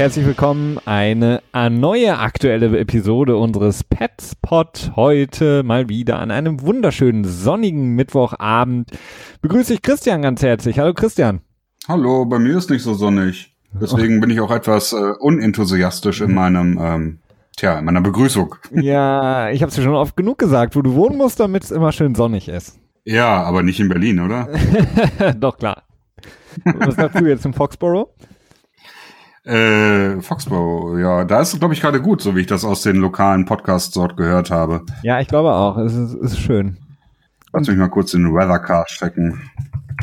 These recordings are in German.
herzlich willkommen. Eine neue aktuelle Episode unseres Petspot heute mal wieder an einem wunderschönen sonnigen Mittwochabend. Begrüße ich Christian ganz herzlich. Hallo Christian. Hallo, bei mir ist nicht so sonnig. Deswegen bin ich auch etwas äh, unenthusiastisch in meinem ähm, Tja, in meiner Begrüßung. Ja, ich habe es dir schon oft genug gesagt, wo du wohnen musst, damit es immer schön sonnig ist. Ja, aber nicht in Berlin, oder? Doch, klar. Was sagst du jetzt im Foxborough? Äh, Foxborough, ja, da ist es, glaube ich, gerade gut, so wie ich das aus den lokalen Podcasts dort gehört habe. Ja, ich glaube auch. Es ist, ist schön. Lass mich mal kurz den Weathercast checken.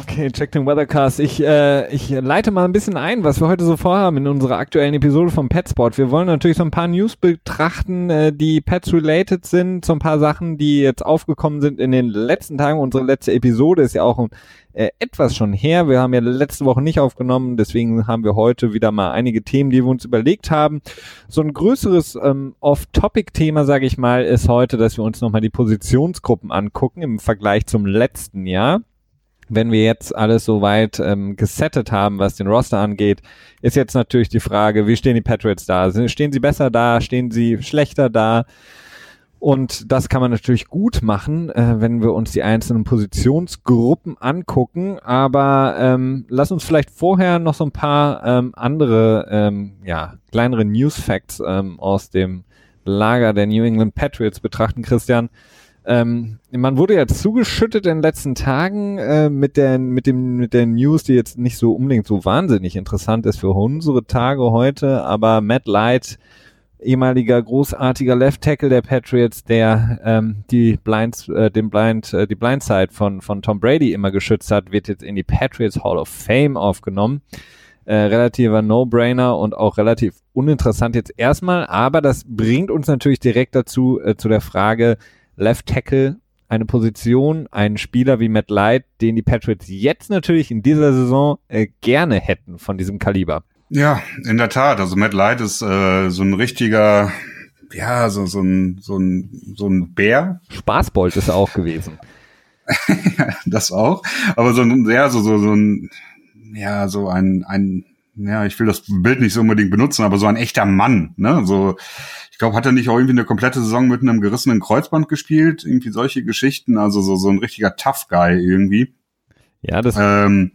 Okay, check den Weathercast. Ich, äh, ich leite mal ein bisschen ein, was wir heute so vorhaben in unserer aktuellen Episode vom Petsport. Wir wollen natürlich so ein paar News betrachten, äh, die Pets-related sind, so ein paar Sachen, die jetzt aufgekommen sind in den letzten Tagen. Unsere letzte Episode ist ja auch äh, etwas schon her. Wir haben ja letzte Woche nicht aufgenommen, deswegen haben wir heute wieder mal einige Themen, die wir uns überlegt haben. So ein größeres ähm, Off-Topic-Thema, sage ich mal, ist heute, dass wir uns nochmal die Positionsgruppen angucken im Vergleich zum letzten Jahr wenn wir jetzt alles soweit ähm, gesettet haben, was den Roster angeht, ist jetzt natürlich die Frage, wie stehen die Patriots da? Stehen sie besser da? Stehen sie schlechter da? Und das kann man natürlich gut machen, äh, wenn wir uns die einzelnen Positionsgruppen angucken. Aber ähm, lass uns vielleicht vorher noch so ein paar ähm, andere, ähm, ja, kleinere News Facts ähm, aus dem Lager der New England Patriots betrachten, Christian. Ähm, man wurde ja zugeschüttet in den letzten Tagen äh, mit, der, mit, dem, mit der News, die jetzt nicht so unbedingt so wahnsinnig interessant ist für unsere Tage heute, aber Matt Light, ehemaliger großartiger Left Tackle der Patriots, der ähm, die Blinds, äh, den Blind, äh, die Blindside von, von Tom Brady immer geschützt hat, wird jetzt in die Patriots Hall of Fame aufgenommen. Äh, relativer No-Brainer und auch relativ uninteressant jetzt erstmal, aber das bringt uns natürlich direkt dazu, äh, zu der Frage, Left Tackle eine Position, einen Spieler wie Matt Light, den die Patriots jetzt natürlich in dieser Saison äh, gerne hätten von diesem Kaliber. Ja, in der Tat. Also Matt Light ist äh, so ein richtiger, ja, so, so, ein, so, ein, so ein Bär. Spaßbold ist er auch gewesen. das auch. Aber so ein, ja, so, so, so ein, ja, so ein, ein, ja, ich will das Bild nicht so unbedingt benutzen, aber so ein echter Mann, ne? So, ich glaube, hat er nicht auch irgendwie eine komplette Saison mit einem gerissenen Kreuzband gespielt? Irgendwie solche Geschichten. Also so, so ein richtiger Tough Guy irgendwie. Ja, das ähm,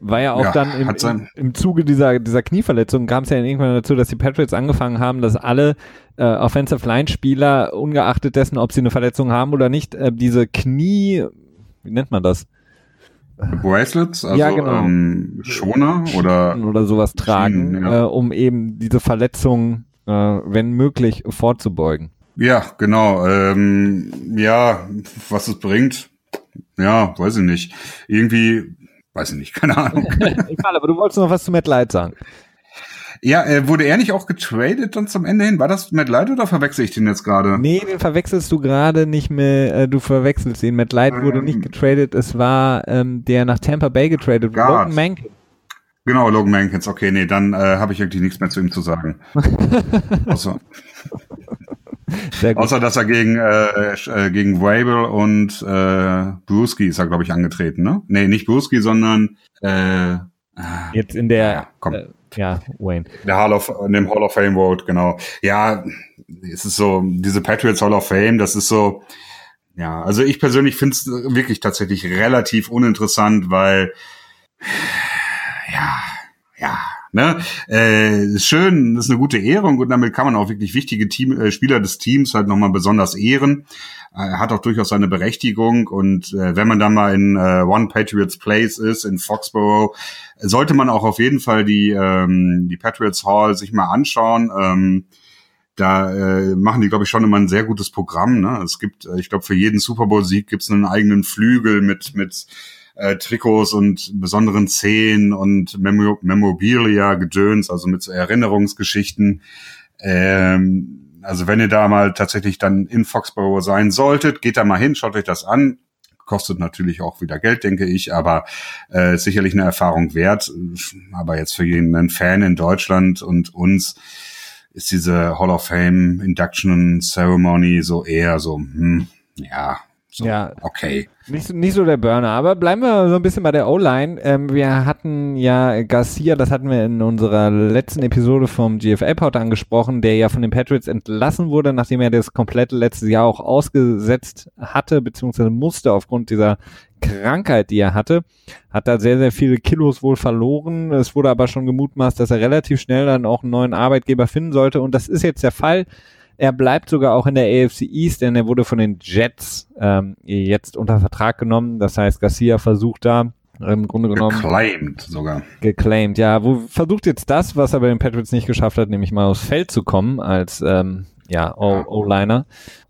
war ja auch ja, dann im, im, im Zuge dieser, dieser Knieverletzung kam es ja irgendwann dazu, dass die Patriots angefangen haben, dass alle äh, Offensive Line Spieler, ungeachtet dessen, ob sie eine Verletzung haben oder nicht, äh, diese Knie, wie nennt man das? Bracelets, also ja, genau. ähm, Schoner oder oder sowas tragen, ja. äh, um eben diese Verletzung äh, wenn möglich, vorzubeugen. Ja, genau. Ähm, ja, was es bringt, ja, weiß ich nicht. Irgendwie, weiß ich nicht, keine Ahnung. Egal, aber du wolltest noch was zu Matt Light sagen. Ja, äh, wurde er nicht auch getradet dann zum Ende hin? War das Matt Light oder verwechsel ich den jetzt gerade? Nee, den verwechselst du gerade nicht mehr, äh, du verwechselst ihn. Matt Light ähm, wurde nicht getradet, es war ähm, der nach Tampa Bay getradet, Logan Mankin. Genau, Logan Mankins. Okay, nee, dann äh, habe ich eigentlich nichts mehr zu ihm zu sagen. Außer, Außer dass er gegen äh, äh, gegen Wabel und äh, Brewski ist er, glaube ich, angetreten, ne? Nee, nicht Brewski, sondern äh, jetzt in der ja, komm. Äh, ja, Wayne. Der Hall of in dem Hall of Fame Vote, genau. Ja, es ist so, diese Patriots Hall of Fame, das ist so, ja, also ich persönlich finde es wirklich tatsächlich relativ uninteressant, weil ja, ja, ne, äh, ist schön, ist eine gute Ehre und damit kann man auch wirklich wichtige Team, äh, Spieler des Teams halt nochmal besonders ehren. Er äh, hat auch durchaus seine Berechtigung und äh, wenn man dann mal in äh, One Patriots Place ist, in Foxborough, sollte man auch auf jeden Fall die, ähm, die Patriots Hall sich mal anschauen. Ähm, da äh, machen die, glaube ich, schon immer ein sehr gutes Programm. Ne? Es gibt, äh, ich glaube, für jeden Super Bowl-Sieg gibt es einen eigenen Flügel mit, mit äh, Trikots und besonderen Szenen und Memo Memorabilia, Gedöns, also mit so Erinnerungsgeschichten. Ähm, also wenn ihr da mal tatsächlich dann in Foxborough sein solltet, geht da mal hin, schaut euch das an. Kostet natürlich auch wieder Geld, denke ich, aber äh, sicherlich eine Erfahrung wert. Aber jetzt für jeden Fan in Deutschland und uns ist diese Hall of Fame Induction Ceremony so eher so, hm, ja, So, Ja. okay. Nicht, so- nicht so der Burner, aber bleiben wir so ein bisschen bei der O-Line. Ähm, wir hatten ja Garcia, das hatten wir in unserer letzten Episode vom GFL-Pod angesprochen, der ja von den Patriots entlassen wurde, nachdem er das komplette letzte Jahr auch ausgesetzt hatte, beziehungsweise musste aufgrund dieser Krankheit, die er hatte. Hat da sehr, sehr viele Kilos wohl verloren. Es wurde aber schon gemutmaßt, dass er relativ schnell dann auch einen neuen Arbeitgeber finden sollte und das ist jetzt der Fall. Er bleibt sogar auch in der AFC East, denn er wurde von den Jets ähm, jetzt unter Vertrag genommen. Das heißt, Garcia versucht da im Grunde genommen Geclaimed sogar. geclaimed. Ja, wo versucht jetzt das, was er bei den Patriots nicht geschafft hat, nämlich mal aufs Feld zu kommen als ähm, ja O-Liner.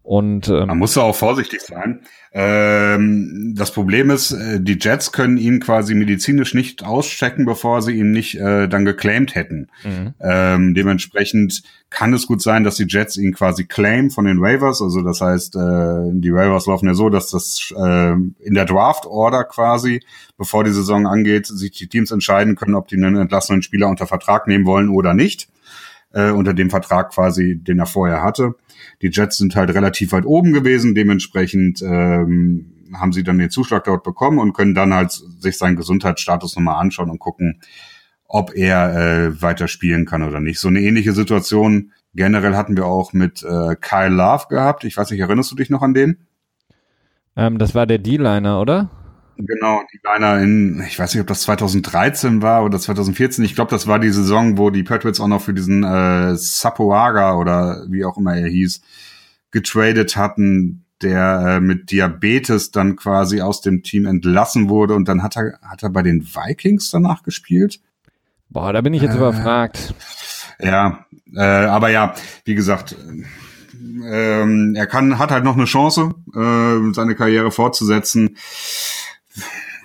Und Man ähm, muss da auch vorsichtig sein. Ähm, das Problem ist, äh, die Jets können ihn quasi medizinisch nicht auschecken, bevor sie ihn nicht äh, dann geclaimed hätten. mhm. Ähm, dementsprechend kann es gut sein, dass die Jets ihn quasi claim von den Waivers. Also das heißt, äh, die Waivers laufen ja so, dass das äh, in der Draft-Order quasi, bevor die Saison angeht, sich die Teams entscheiden können, ob die einen entlassenen Spieler unter Vertrag nehmen wollen oder nicht. Äh, unter dem Vertrag quasi, den er vorher hatte. Die Jets sind halt relativ weit oben gewesen, dementsprechend ähm, haben sie dann den Zuschlag dort bekommen und können dann halt sich seinen Gesundheitsstatus nochmal anschauen und gucken, ob er äh, weiter spielen kann oder nicht. So eine ähnliche Situation generell hatten wir auch mit äh, Kyle Love gehabt. Ich weiß nicht, erinnerst du dich noch an den? ähm, das war der D-Liner, oder? Genau, die Liner in, ich weiß nicht, ob das 2013 war oder 2014. Ich glaube, das war die Saison, wo die Patriots auch noch für diesen äh, Sapoaga oder wie auch immer er hieß, getradet hatten, der äh, mit Diabetes dann quasi aus dem Team entlassen wurde und dann hat er, hat er bei den Vikings danach gespielt. Boah, da bin ich jetzt Äh, überfragt. Ja, äh, aber ja, wie gesagt, ähm, er kann, hat halt noch eine Chance, äh, seine Karriere fortzusetzen.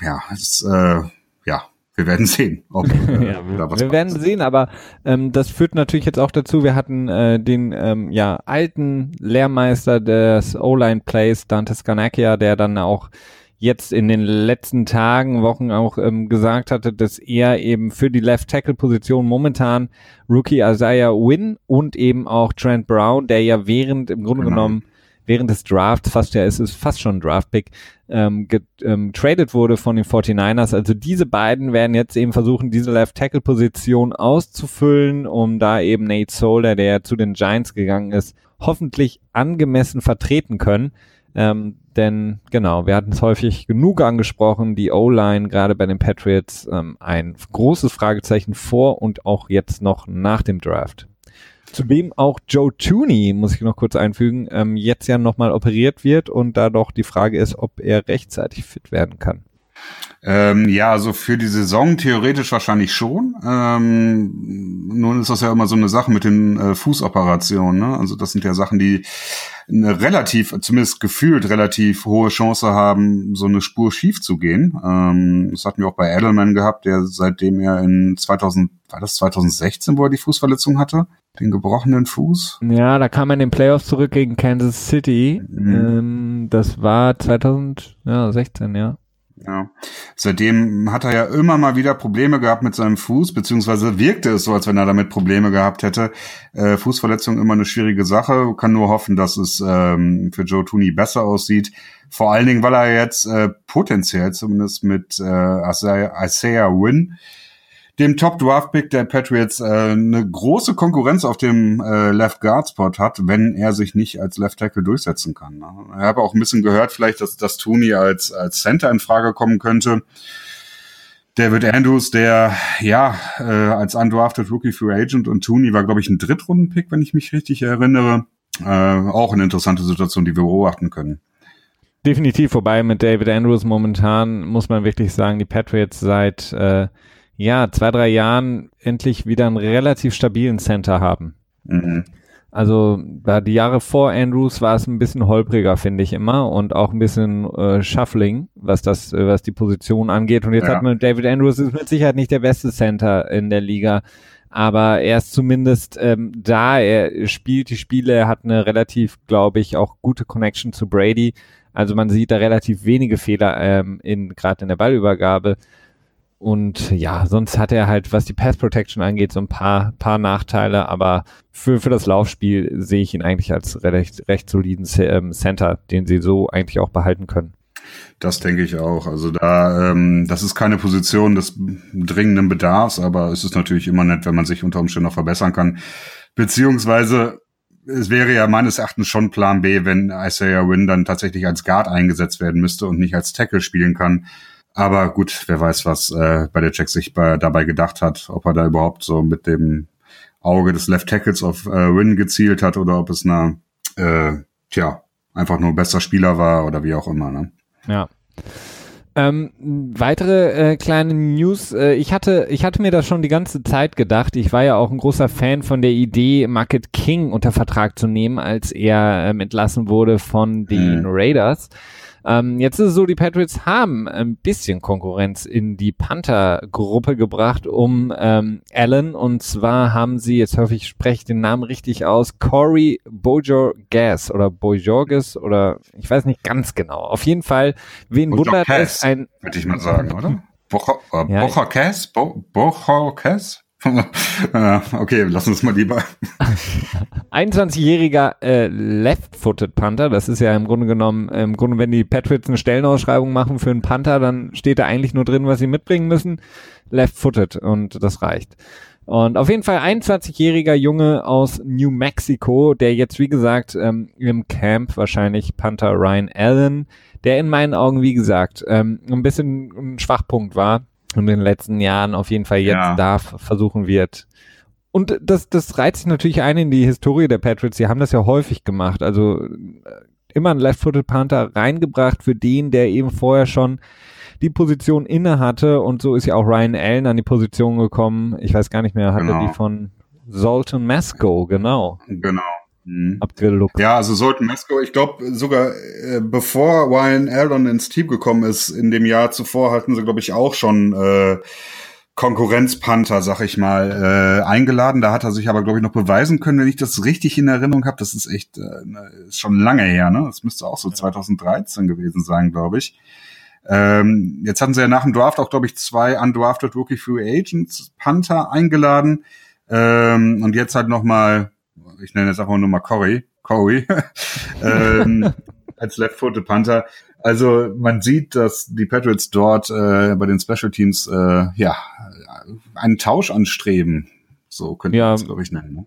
Ja, es, äh, ja, wir werden sehen, ob äh, Ja, wir, wir werden sehen, aber ähm, das führt natürlich jetzt auch dazu, wir hatten äh, den ähm, ja, alten Lehrmeister des O-Line-Plays, Dante Scarnacchia, der dann auch jetzt in den letzten Tagen, Wochen auch ähm, gesagt hatte, dass er eben für die Left-Tackle-Position momentan Rookie Isaiah Wynn und eben auch Trent Brown, der ja während, im Grunde Genau. genommen, während des Drafts, fast ja, es ist fast schon ein Draft-Pick, ähm, getradet wurde von den 49ers. Also diese beiden werden jetzt eben versuchen, diese Left-Tackle-Position auszufüllen, um da eben Nate Solder, der zu den Giants gegangen ist, hoffentlich angemessen vertreten können. Ähm, denn genau, wir hatten es häufig genug angesprochen, die O-Line gerade bei den Patriots ähm, ein großes Fragezeichen vor und auch jetzt noch nach dem Draft. Zudem auch Joe Tooney, muss ich noch kurz einfügen, ähm, jetzt ja nochmal operiert wird und da doch die Frage ist, ob er rechtzeitig fit werden kann. Ähm, ja, also für die Saison theoretisch wahrscheinlich schon. Ähm, nun ist das ja immer so eine Sache mit den äh, Fußoperationen. Ne? Also das sind ja Sachen, die eine relativ, zumindest gefühlt relativ hohe Chance haben, so eine Spur schief zu gehen. Ähm, das hatten wir auch bei Edelman gehabt, der seitdem er in 2000, war das 2016, wo er die Fußverletzung hatte? Den gebrochenen Fuß? Ja, da kam er in den Playoffs zurück gegen Kansas City. Mhm. Ähm, das war 2016, ja. Ja. Seitdem hat er ja immer mal wieder Probleme gehabt mit seinem Fuß, beziehungsweise wirkte es so, als wenn er damit Probleme gehabt hätte. Äh, Fußverletzung immer eine schwierige Sache. Kann nur hoffen, dass es ähm, für Joe Tooney besser aussieht. Vor allen Dingen, weil er jetzt äh, potenziell zumindest mit äh, Isaiah, Wynn, dem Top Draft Pick der Patriots, äh, eine große Konkurrenz auf dem äh, Left Guard Spot hat, wenn er sich nicht als Left Tackle durchsetzen kann. Ne? Ich habe auch ein bisschen gehört, vielleicht, dass, dass Tooney als als Center in Frage kommen könnte. David Andrews, der ja äh, als undrafted Rookie Free Agent und Tooney war, glaube ich, ein Drittrunden-Pick, wenn ich mich richtig erinnere. Äh, auch eine interessante Situation, die wir beobachten können. Definitiv vorbei mit David Andrews. Momentan muss man wirklich sagen, die Patriots seit äh, ja zwei, drei Jahren endlich wieder einen relativ stabilen Center haben. Mhm. Also da die Jahre vor Andrews war es ein bisschen holpriger, finde ich immer, und auch ein bisschen äh, Shuffling, was das, äh, was die Position angeht. Und jetzt Ja. hat man David Andrews ist mit Sicherheit nicht der beste Center in der Liga, aber er ist zumindest ähm, da. Er spielt die Spiele, er hat eine relativ, glaube ich, auch gute Connection zu Brady. Also man sieht da relativ wenige Fehler ähm, in gerade in der Ballübergabe. Und ja, sonst hat er halt, was die Pass Protection angeht, so ein paar, paar Nachteile, aber für, für das Laufspiel sehe ich ihn eigentlich als recht, recht soliden ähm, Center, den sie so eigentlich auch behalten können. Das denke ich auch. Also da, ähm, das ist keine Position des dringenden Bedarfs, aber es ist natürlich immer nett, wenn man sich unter Umständen noch verbessern kann. Beziehungsweise es wäre ja meines Erachtens schon Plan B, wenn Isaiah Wynn dann tatsächlich als Guard eingesetzt werden müsste und nicht als Tackle spielen kann. Aber gut, wer weiß, was äh, bei der Check sich bei, dabei gedacht hat, ob er da überhaupt so mit dem Auge des Left Tackles auf äh, Win gezielt hat oder ob es eine, äh, tja, einfach nur ein besser Spieler war oder wie auch immer. Ne? Ja. Ähm, weitere äh, kleine News. Äh, ich hatte, ich hatte mir das schon die ganze Zeit gedacht. Ich war ja auch ein großer Fan von der Idee, Market King unter Vertrag zu nehmen, als er ähm, entlassen wurde von den hm. Raiders. Ähm, jetzt ist es so, die Patriots haben ein bisschen Konkurrenz in die Panther-Gruppe gebracht um ähm, Allen. Und zwar haben sie, jetzt hoffe ich, spreche den Namen richtig aus, Corey Bojorges oder Bojorges oder ich weiß nicht ganz genau. Auf jeden Fall, wen wundert es ein... Würde ich mal sagen, oder? Bochorkes? Äh, ja, Bochorkes? okay, lass uns mal lieber. 21-jähriger äh, Left-Footed Panther, das ist ja im Grunde genommen, im Grunde, wenn die Patriots eine Stellenausschreibung machen für einen Panther, dann steht da eigentlich nur drin, was sie mitbringen müssen. Left-Footed und das reicht. Und auf jeden Fall 21-jähriger Junge aus New Mexico, der jetzt, wie gesagt, ähm, im Camp wahrscheinlich Panther Ryan Allen, der in meinen Augen, wie gesagt, ähm, ein bisschen ein Schwachpunkt war in den letzten Jahren auf jeden Fall jetzt ja. da versuchen wird. Und das, das reizt sich natürlich ein in die Historie der Patriots. Sie haben das ja häufig gemacht. Also äh, immer ein Left-Footed Panther reingebracht für den, der eben vorher schon die Position inne hatte. Und so ist ja auch Ryan Allen an die Position gekommen. Ich weiß gar nicht mehr, hatte genau. die von Zoltan Masco, genau. Genau. Mhm. abgeluckt. Ja, also sollten Mesco, ich glaube sogar äh, bevor Ryan Aldon ins Team gekommen ist, in dem Jahr zuvor hatten sie, glaube ich, auch schon äh, Konkurrenzpanther, sag ich mal, äh, eingeladen. Da hat er sich aber, glaube ich, noch beweisen können, wenn ich das richtig in Erinnerung habe. Das ist echt äh, ne, ist schon lange her, ne? Das müsste auch so 2013 gewesen sein, glaube ich. Ähm, jetzt hatten sie ja nach dem Draft auch, glaube ich, zwei undrafted Rookie Free Agents Panther eingeladen. Ähm, und jetzt halt noch mal ich nenne jetzt einfach nur mal Corey, Corey, ähm, als Left-Footed Panther. Also man sieht, dass die Patriots dort äh, bei den Special Teams äh, ja einen Tausch anstreben. So könnte ja, man es, glaube ich, nennen. Ne?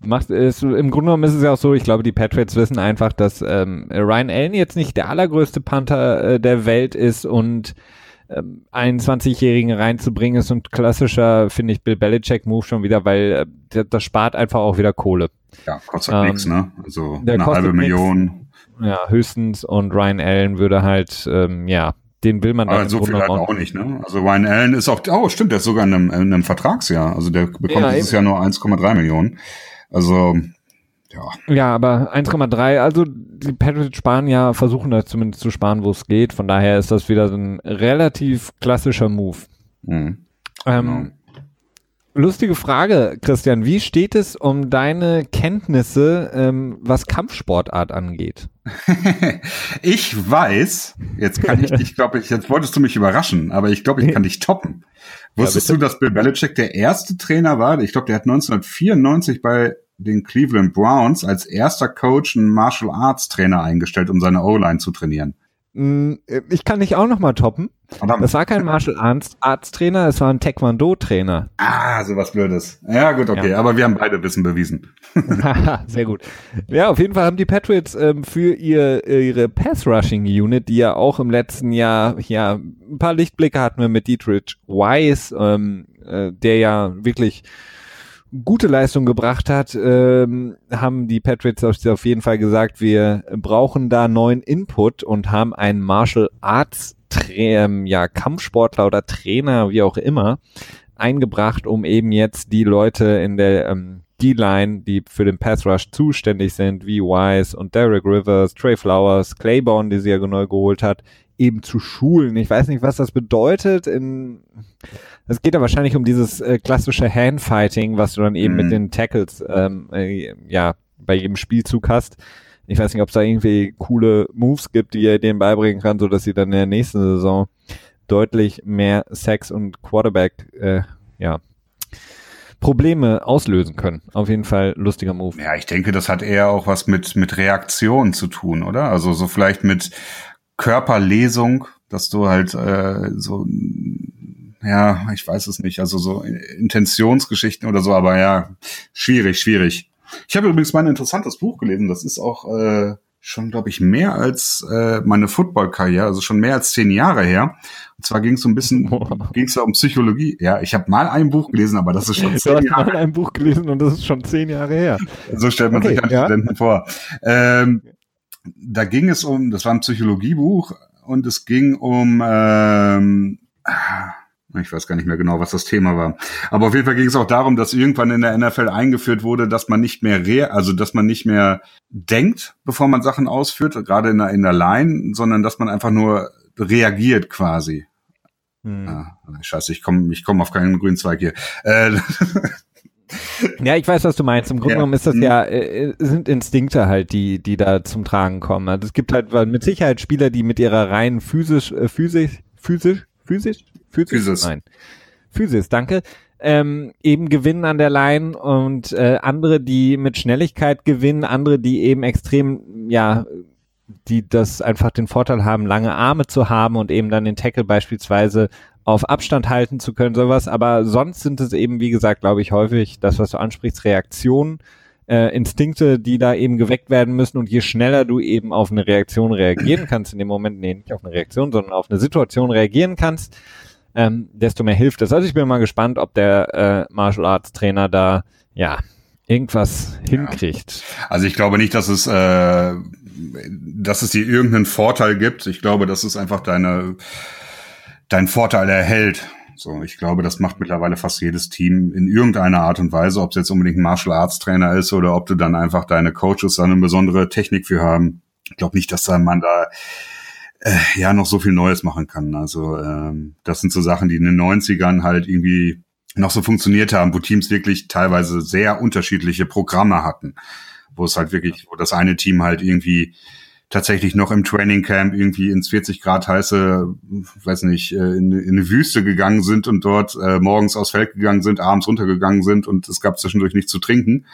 Macht ist, Im Grunde genommen ist es ja auch so, ich glaube, die Patriots wissen einfach, dass ähm, Ryan Allen jetzt nicht der allergrößte Panther äh, der Welt ist und ähm, 21-Jährigen reinzubringen ist ein klassischer, finde ich, Bill Belichick-Move schon wieder, weil äh, das spart einfach auch wieder Kohle. Ja, kostet ähm, nichts, ne? Also eine halbe Million. Nix. Ja, höchstens. Und Ryan Allen würde halt, ähm, ja, den will man dann Aber so viel halt auch nicht, ne? Also Ryan Allen ist auch, oh stimmt, der ist sogar in einem, in einem Vertragsjahr. Also der bekommt ja, dieses eben. Jahr nur 1,3 Millionen. Also ja. Ja, aber 1,3, also die Patriots sparen ja, versuchen da zumindest zu sparen, wo es geht. Von daher ist das wieder so ein relativ klassischer Move. Mhm. Ähm, genau. Lustige Frage, Christian. Wie steht es um deine Kenntnisse, ähm, was Kampfsportart angeht? ich weiß, jetzt kann ich dich, glaube ich, jetzt wolltest du mich überraschen, aber ich glaube, ich kann dich toppen. Wusstest ja, du, dass Bill Belichick der erste Trainer war? Ich glaube, der hat 1994 bei den Cleveland Browns als erster Coach einen Martial Arts Trainer eingestellt, um seine O-Line zu trainieren. Mm, ich kann dich auch noch mal toppen. Verdammt. Das war kein Martial Arts, Arts Trainer, es war ein Taekwondo Trainer. Ah, sowas Blödes. Ja, gut, okay. Ja. Aber wir haben beide Wissen bewiesen. Sehr gut. Ja, auf jeden Fall haben die Patriots ähm, für ihr, ihre Pass Rushing Unit, die ja auch im letzten Jahr, ja, ein paar Lichtblicke hatten wir mit Dietrich Weiss, ähm, äh, der ja wirklich gute Leistung gebracht hat, ähm, haben die Patriots auf jeden Fall gesagt, wir brauchen da neuen Input und haben einen Martial Arts ähm, ja, Kampfsportler oder Trainer, wie auch immer, eingebracht, um eben jetzt die Leute in der ähm, D-Line, die für den Pass Rush zuständig sind, wie Wise und Derek Rivers, Trey Flowers, Claiborne, die sie ja neu geholt hat, eben zu schulen. Ich weiß nicht, was das bedeutet es geht ja wahrscheinlich um dieses äh, klassische Handfighting, was du dann eben mhm. mit den Tackles ähm, äh, ja bei jedem Spielzug hast. Ich weiß nicht, ob es da irgendwie coole Moves gibt, die er denen beibringen kann, so dass sie dann in der nächsten Saison deutlich mehr Sex und Quarterback, äh, ja, Probleme auslösen können. Auf jeden Fall lustiger Move. Ja, ich denke, das hat eher auch was mit, mit Reaktion zu tun, oder? Also so vielleicht mit Körperlesung, dass du halt äh, so ja, ich weiß es nicht, also so Intentionsgeschichten oder so, aber ja, schwierig, schwierig. Ich habe übrigens mal ein interessantes Buch gelesen, das ist auch äh, schon, glaube ich, mehr als äh, meine Football-Karriere, also schon mehr als zehn Jahre her. Und zwar ging es so ein bisschen, ging es da um Psychologie. Ja, ich habe mal ein Buch gelesen, aber das ist schon zehn du hast Jahre. mal ein Buch gelesen und das ist schon zehn Jahre her. So stellt man okay, sich als ja. Studenten vor. Ähm, da ging es um, das war ein Psychologiebuch und es ging um ähm, ich weiß gar nicht mehr genau, was das Thema war. Aber auf jeden Fall ging es auch darum, dass irgendwann in der NFL eingeführt wurde, dass man nicht mehr re also dass man nicht mehr denkt, bevor man Sachen ausführt, gerade in der, in der Line, sondern dass man einfach nur reagiert quasi. Hm. Ah, scheiße, ich komme ich komm auf keinen grünen Zweig hier. Äh, Ja, ich weiß, was du meinst. Im Grunde ja. genommen ist das ja, äh, sind Instinkte halt, die, die da zum Tragen kommen. Also es gibt halt mit Sicherheit Spieler, die mit ihrer rein physisch, äh, physisch, physisch, physisch, Physis? Physis. Nein. Physis, danke. Ähm, eben gewinnen an der Line und äh, andere, die mit Schnelligkeit gewinnen, andere, die eben extrem, ja, die das einfach den Vorteil haben, lange Arme zu haben und eben dann den Tackle beispielsweise auf Abstand halten zu können, sowas. Aber sonst sind es eben, wie gesagt, glaube ich, häufig das, was du ansprichst, Reaktionen, äh, Instinkte, die da eben geweckt werden müssen. Und je schneller du eben auf eine Reaktion reagieren kannst, in dem Moment, nee, nicht auf eine Reaktion, sondern auf eine Situation reagieren kannst, ähm, desto mehr hilft es. Also ich bin mal gespannt, ob der äh, Martial Arts Trainer da ja irgendwas ja. hinkriegt. Also ich glaube nicht, dass es äh, dass es dir irgendeinen Vorteil gibt. Ich glaube, dass es einfach deine deinen Vorteil erhält. So, ich glaube, das macht mittlerweile fast jedes Team in irgendeiner Art und Weise, ob es jetzt unbedingt ein Martial Arts Trainer ist oder ob du dann einfach deine Coaches da eine besondere Technik für haben. Ich glaube nicht, dass da man da äh, ja noch so viel Neues machen kann. Also ähm, das sind so Sachen, die in den 90ern halt irgendwie noch so funktioniert haben, wo Teams wirklich teilweise sehr unterschiedliche Programme hatten, wo es halt wirklich, wo das eine Team halt irgendwie tatsächlich noch im Training Camp irgendwie ins 40 Grad heiße, weiß nicht, äh, in, in eine Wüste gegangen sind und dort äh, morgens aufs Feld gegangen sind, abends runtergegangen sind und es gab zwischendurch nichts zu trinken.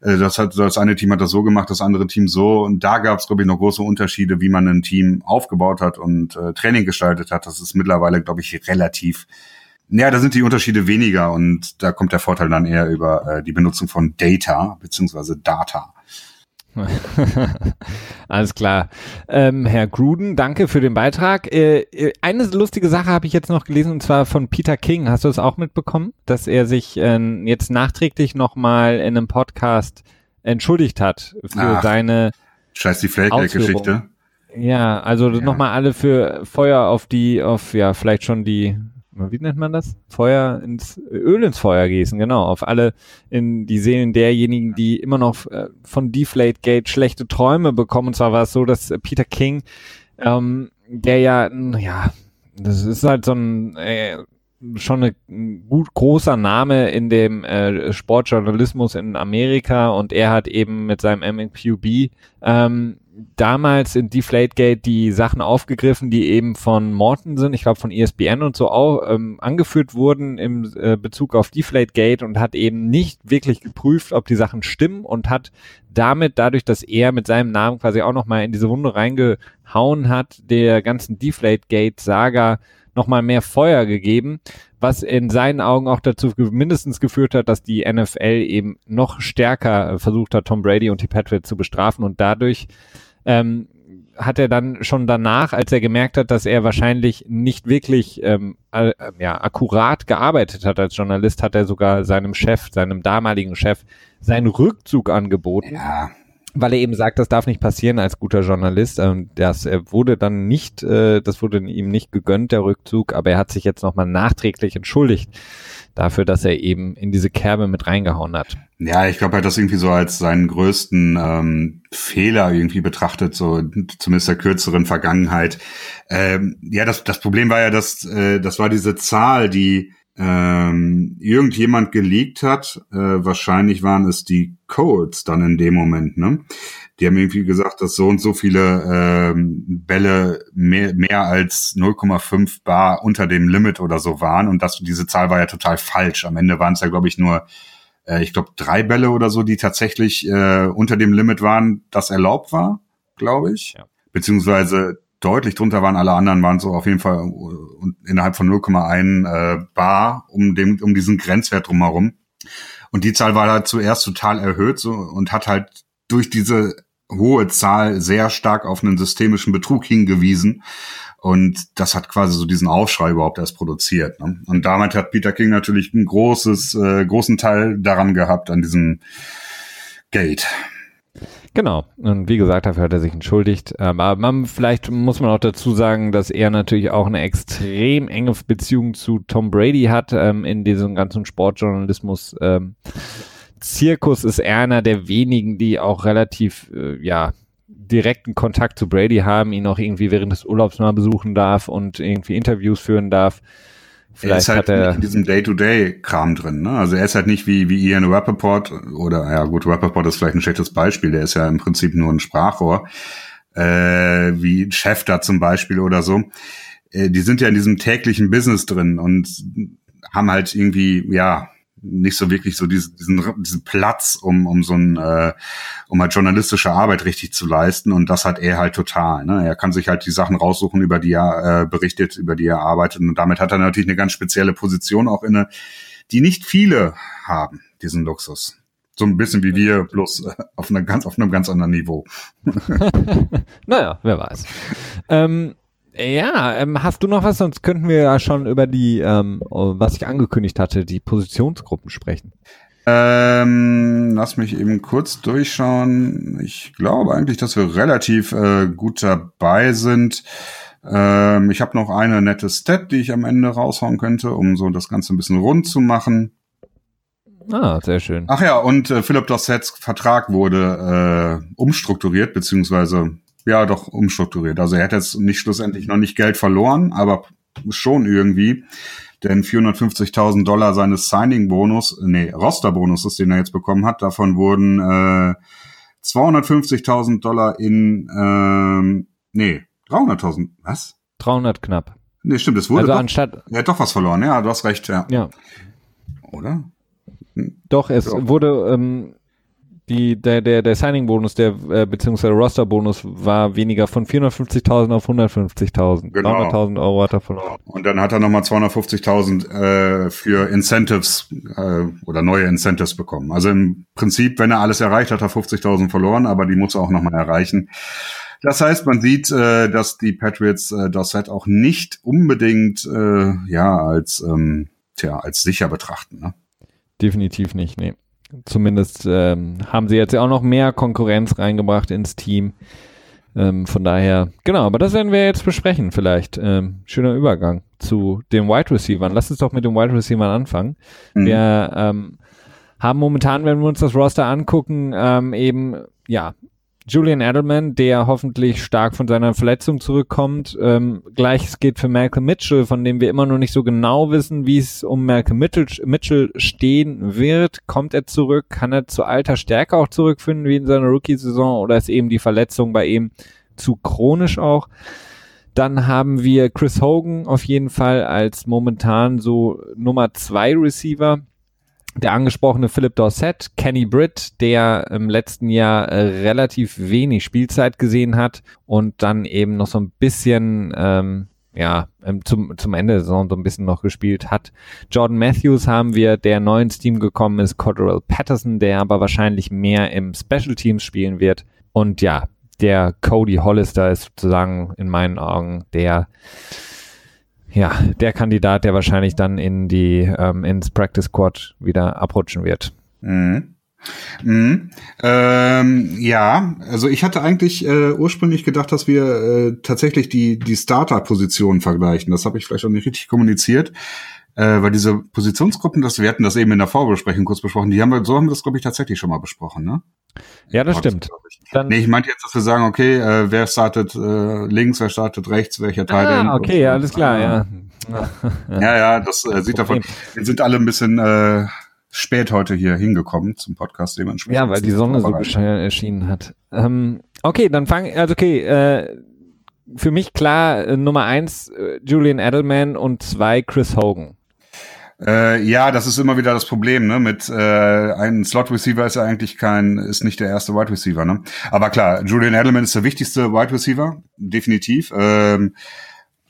Äh, das hat das eine Team hat das so gemacht, das andere Team so. Und da gab es, glaube ich, noch große Unterschiede, wie man ein Team aufgebaut hat und äh, Training gestaltet hat. Das ist mittlerweile, glaube ich, relativ. Ja, da sind die Unterschiede weniger und da kommt der Vorteil dann eher über äh, die Benutzung von Data beziehungsweise Data. Alles klar. Ähm, Herr Gruden, danke für den Beitrag. Äh, äh, eine lustige Sache habe ich jetzt noch gelesen und zwar von Peter King. Hast du es auch mitbekommen, dass er sich äh, jetzt nachträglich nochmal in einem Podcast entschuldigt hat für Ach, seine Scheiß die Flake-Geschichte. Ja, also ja. nochmal alle für Feuer auf die, auf ja, vielleicht schon die wie nennt man das? Feuer ins, Öl ins Feuer gießen, genau, auf alle in die Seelen derjenigen, die immer noch äh, von Deflate Gate schlechte Träume bekommen. Und zwar war es so, dass Peter King, ähm, der ja, ja, das ist halt so ein, äh, schon ein gut großer Name in dem äh, Sportjournalismus in Amerika und er hat eben mit seinem MQB ähm, damals in Deflategate die Sachen aufgegriffen, die eben von Morton sind, ich glaube von ESPN und so auch ähm, angeführt wurden im äh, Bezug auf Deflategate und hat eben nicht wirklich geprüft, ob die Sachen stimmen und hat damit, dadurch, dass er mit seinem Namen quasi auch nochmal in diese Wunde reingehauen hat, der ganzen Deflategate-Saga nochmal mehr Feuer gegeben, was in seinen Augen auch dazu mindestens geführt hat, dass die NFL eben noch stärker versucht hat, Tom Brady und die Patriots zu bestrafen und dadurch ähm, hat er dann schon danach, als er gemerkt hat, dass er wahrscheinlich nicht wirklich ähm, äh, ja, akkurat gearbeitet hat als Journalist, hat er sogar seinem Chef, seinem damaligen Chef, seinen Rückzug angeboten. Ja. Weil er eben sagt, das darf nicht passieren als guter Journalist. Und das wurde dann nicht, äh, das wurde ihm nicht gegönnt, der Rückzug, aber er hat sich jetzt nochmal nachträglich entschuldigt dafür, dass er eben in diese Kerbe mit reingehauen hat. Ja, ich glaube, er hat das irgendwie so als seinen größten ähm, Fehler irgendwie betrachtet, so zumindest der kürzeren Vergangenheit. Ähm, ja, das, das Problem war ja, dass äh, das war diese Zahl, die ähm, irgendjemand geleakt hat. Äh, wahrscheinlich waren es die Colts dann in dem Moment. Ne? Die haben irgendwie gesagt, dass so und so viele ähm, Bälle mehr, mehr als 0,5 Bar unter dem Limit oder so waren. Und das, diese Zahl war ja total falsch. Am Ende waren es ja, glaube ich, nur, äh, ich glaube, drei Bälle oder so, die tatsächlich äh, unter dem Limit waren, das erlaubt war, glaube ich. Ja. Beziehungsweise deutlich drunter waren. Alle anderen waren so auf jeden Fall äh, innerhalb von 0,1 äh, Bar um, dem, um diesen Grenzwert drumherum. Und die Zahl war halt zuerst total erhöht so, und hat halt durch diese hohe Zahl sehr stark auf einen systemischen Betrug hingewiesen. Und das hat quasi so diesen Aufschrei überhaupt erst produziert. Ne? Und damit hat Peter King natürlich ein großes, äh, großen Teil daran gehabt, an diesem Gate. Genau. Und wie gesagt, dafür hat er sich entschuldigt. Ähm, aber man, vielleicht muss man auch dazu sagen, dass er natürlich auch eine extrem enge Beziehung zu Tom Brady hat ähm, in diesem ganzen Sportjournalismus. Ähm, Zirkus ist er einer der wenigen, die auch relativ, äh, ja, direkten Kontakt zu Brady haben, ihn auch irgendwie während des Urlaubs mal besuchen darf und irgendwie Interviews führen darf. Vielleicht er ist halt er in diesem Day-to-Day-Kram drin. Ne? Also er ist halt nicht wie, wie Ian Rappaport oder ja gut, Rappaport ist vielleicht ein schlechtes Beispiel. Der ist ja im Prinzip nur ein Sprachrohr, äh, wie Chef da zum Beispiel oder so. Äh, die sind ja in diesem täglichen Business drin und haben halt irgendwie ja nicht so wirklich so diesen, diesen, diesen Platz, um, um so ein, äh, um halt journalistische Arbeit richtig zu leisten. Und das hat er halt total. Ne? Er kann sich halt die Sachen raussuchen, über die er äh, berichtet, über die er arbeitet. Und damit hat er natürlich eine ganz spezielle Position auch inne, die nicht viele haben, diesen Luxus. So ein bisschen wie wir, bloß äh, auf, einer ganz, auf einem ganz anderen Niveau. naja, wer weiß. Ähm ja, ähm, hast du noch was? Sonst könnten wir ja schon über die, ähm, was ich angekündigt hatte, die Positionsgruppen sprechen. Ähm, lass mich eben kurz durchschauen. Ich glaube eigentlich, dass wir relativ äh, gut dabei sind. Ähm, ich habe noch eine nette Stat, die ich am Ende raushauen könnte, um so das Ganze ein bisschen rund zu machen. Ah, sehr schön. Ach ja, und äh, Philipp Dossets Vertrag wurde äh, umstrukturiert, beziehungsweise ja doch umstrukturiert. Also er hat jetzt nicht schlussendlich noch nicht Geld verloren, aber schon irgendwie. Denn 450.000 Dollar seines Signing-Bonus, nee, Roster-Bonuses, den er jetzt bekommen hat, davon wurden äh, 250.000 Dollar in, ähm, nee, 300.000, was? 300 knapp. Nee, stimmt, es wurde also doch, anstatt, er hat doch was verloren, ja, du hast recht, ja. Ja. Oder? Hm. Doch, es ja. wurde, ähm, die, der, der, der Signing-Bonus, der, äh, beziehungsweise Roster-Bonus war weniger von 450.000 auf 150.000. Genau. 300.000 Euro hat er verloren. Und dann hat er nochmal 250.000 äh, für Incentives äh, oder neue Incentives bekommen. Also im Prinzip, wenn er alles erreicht, hat er 50.000 verloren, aber die muss er auch nochmal erreichen. Das heißt, man sieht, äh, dass die Patriots äh, das Set auch nicht unbedingt äh, ja als ähm, tja, als sicher betrachten. Ne? Definitiv nicht, nee. Zumindest ähm, haben sie jetzt ja auch noch mehr Konkurrenz reingebracht ins Team. Ähm, von daher, genau, aber das werden wir jetzt besprechen vielleicht. Ähm, schöner Übergang zu den Wide Receivers. Lass uns doch mit den Wide Receivers anfangen. Mhm. Wir ähm, haben momentan, wenn wir uns das Roster angucken, ähm, eben ja Julian Edelman, der hoffentlich stark von seiner Verletzung zurückkommt. Ähm, Gleiches geht für Malcolm Mitchell, von dem wir immer noch nicht so genau wissen, wie es um Malcolm Mitchell, Mitchell stehen wird. Kommt er zurück? Kann er zu alter Stärke auch zurückfinden wie in seiner Rookie-Saison? Oder ist eben die Verletzung bei ihm zu chronisch auch? Dann haben wir Chris Hogan auf jeden Fall als momentan so Nummer zwei Receiver der angesprochene Philip Dorset, Kenny Britt, der im letzten Jahr äh, relativ wenig Spielzeit gesehen hat und dann eben noch so ein bisschen, ähm, ja, zum, zum Ende der Saison so ein bisschen noch gespielt hat. Jordan Matthews haben wir, der neu ins Team gekommen ist, Cordell Patterson, der aber wahrscheinlich mehr im Special Teams spielen wird. Und ja, der Cody Hollister ist sozusagen in meinen Augen der ja, der Kandidat, der wahrscheinlich dann in die ähm, ins Practice Squad wieder abrutschen wird. Mhm. Mhm. Ähm, ja, also ich hatte eigentlich äh, ursprünglich gedacht, dass wir äh, tatsächlich die die Starter-Positionen vergleichen. Das habe ich vielleicht auch nicht richtig kommuniziert, äh, weil diese Positionsgruppen, das wir hatten das eben in der Vorbesprechung kurz besprochen. Die haben wir so haben wir das glaube ich tatsächlich schon mal besprochen, ne? Ja, das stimmt. Dann nee, ich meinte jetzt, dass wir sagen, okay, äh, wer startet äh, links, wer startet rechts, welcher Teil. Ah, okay, ja, alles klar, ja. ja, ja, das äh, sieht davon. Wir sind alle ein bisschen äh, spät heute hier hingekommen zum Podcast dementsprechend. Ja, weil die Sonne so bescheuert erschienen hat. Ähm, okay, dann fangen, also okay, äh, für mich klar äh, Nummer eins äh, Julian Edelman und zwei Chris Hogan. Äh, ja, das ist immer wieder das Problem, ne? Mit äh, einem Slot Receiver ist ja eigentlich kein, ist nicht der erste Wide Receiver, ne? Aber klar, Julian Edelman ist der wichtigste Wide Receiver, definitiv. Ähm,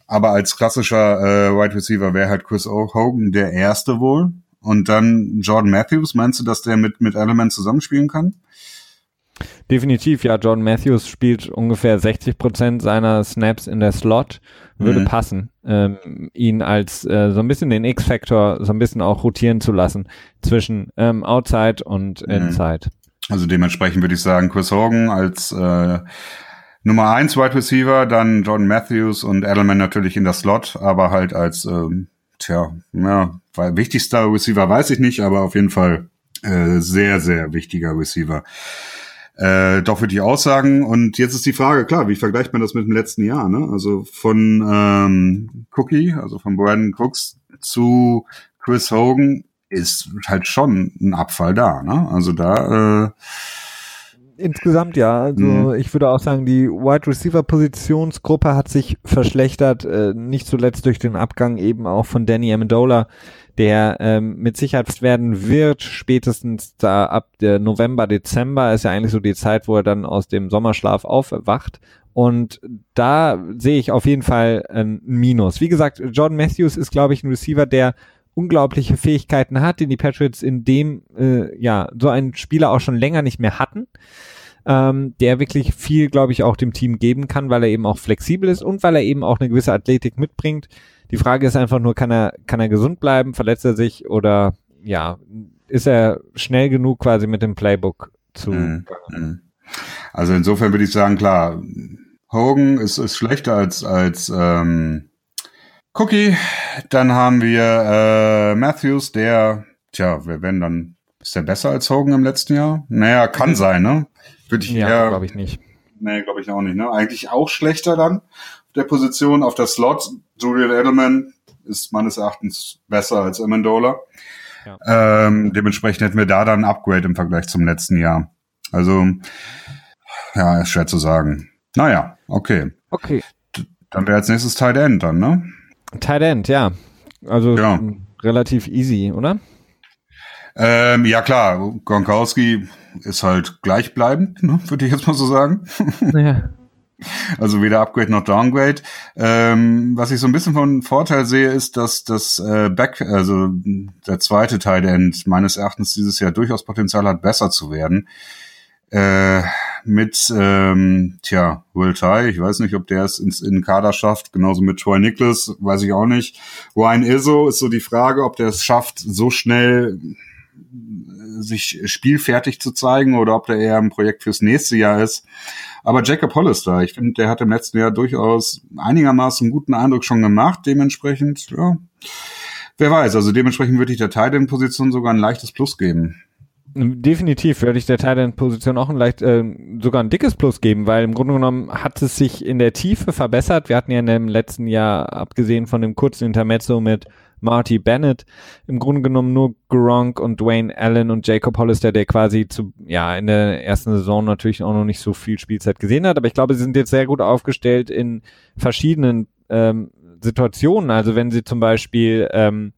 aber als klassischer äh, Wide Receiver wäre halt Chris Hogan der erste wohl. Und dann Jordan Matthews, meinst du, dass der mit, mit Edelman zusammenspielen kann? Definitiv, ja. Jordan Matthews spielt ungefähr 60 Prozent seiner Snaps in der Slot. Würde mhm. passen, ähm, ihn als äh, so ein bisschen den X-Factor so ein bisschen auch rotieren zu lassen zwischen ähm, Outside und mhm. Inside. Also dementsprechend würde ich sagen, Chris Hogan als äh, Nummer eins Wide Receiver, dann Jordan Matthews und Edelman natürlich in der Slot, aber halt als, ähm, tja, ja, wichtigster Receiver weiß ich nicht, aber auf jeden Fall äh, sehr, sehr wichtiger Receiver äh, doch für die Aussagen. Und jetzt ist die Frage, klar, wie vergleicht man das mit dem letzten Jahr? Ne? Also von ähm, Cookie, also von Brandon Cooks zu Chris Hogan ist halt schon ein Abfall da. Ne? Also da äh, Insgesamt ja. Also mhm. ich würde auch sagen, die Wide Receiver Positionsgruppe hat sich verschlechtert, äh, nicht zuletzt durch den Abgang eben auch von Danny Amendola, der ähm, mit Sicherheit werden wird, spätestens da ab der November, Dezember ist ja eigentlich so die Zeit, wo er dann aus dem Sommerschlaf aufwacht. Und da sehe ich auf jeden Fall ein Minus. Wie gesagt, Jordan Matthews ist, glaube ich, ein Receiver, der unglaubliche Fähigkeiten hat, den die Patriots in dem, äh, ja, so einen Spieler auch schon länger nicht mehr hatten. Ähm, der wirklich viel, glaube ich, auch dem Team geben kann, weil er eben auch flexibel ist und weil er eben auch eine gewisse Athletik mitbringt. Die Frage ist einfach nur, kann er, kann er gesund bleiben, verletzt er sich oder ja, ist er schnell genug quasi mit dem Playbook zu. Mm, mm. Also insofern würde ich sagen, klar, Hogan ist, ist schlechter als, als ähm, Cookie. Dann haben wir äh, Matthews, der, tja, wir werden dann, ist der besser als Hogan im letzten Jahr? Naja, kann sein, ne? Würde ich ja, glaube ich nicht. Nee, glaube ich auch nicht, ne? Eigentlich auch schlechter dann der Position. Auf der Slot, Julian Edelman ist meines Erachtens besser als Amendola. Ja. Ähm, dementsprechend hätten wir da dann ein Upgrade im Vergleich zum letzten Jahr. Also, ja, ist schwer zu sagen. Naja, okay. Okay. dann wäre als nächstes Tight End dann, ne? Tight End, ja. Also ja. relativ easy, oder? Ähm, ja klar, Gronkowski ist halt gleichbleibend, ne, würde ich jetzt mal so sagen. Ja. Also weder Upgrade noch Downgrade. Ähm, was ich so ein bisschen von Vorteil sehe, ist, dass das äh, Back, also der zweite Tight End meines Erachtens dieses Jahr durchaus Potenzial hat, besser zu werden. Äh, mit, ähm, tja, Will Ty, ich weiß nicht, ob der es ins in den Kader schafft, genauso mit Troy Nicholas, weiß ich auch nicht. Ryan Izzo ist so die Frage, ob der es schafft, so schnell sich spielfertig zu zeigen oder ob der eher ein Projekt fürs nächste Jahr ist. Aber Jacob Hollister, ich finde, der hat im letzten Jahr durchaus einigermaßen guten Eindruck schon gemacht. Dementsprechend, ja, wer weiß. Also dementsprechend würde ich der Titan-Position sogar ein leichtes Plus geben. Definitiv würde ich der Titan-Position auch ein leicht, äh, sogar ein dickes Plus geben, weil im Grunde genommen hat es sich in der Tiefe verbessert. Wir hatten ja in dem letzten Jahr, abgesehen von dem kurzen Intermezzo mit Marty Bennett. Im Grunde genommen nur Gronk und Dwayne Allen und Jacob Hollister, der quasi zu, ja, in der ersten Saison natürlich auch noch nicht so viel Spielzeit gesehen hat. Aber ich glaube, sie sind jetzt sehr gut aufgestellt in verschiedenen ähm, Situationen. Also wenn sie zum Beispiel ähm,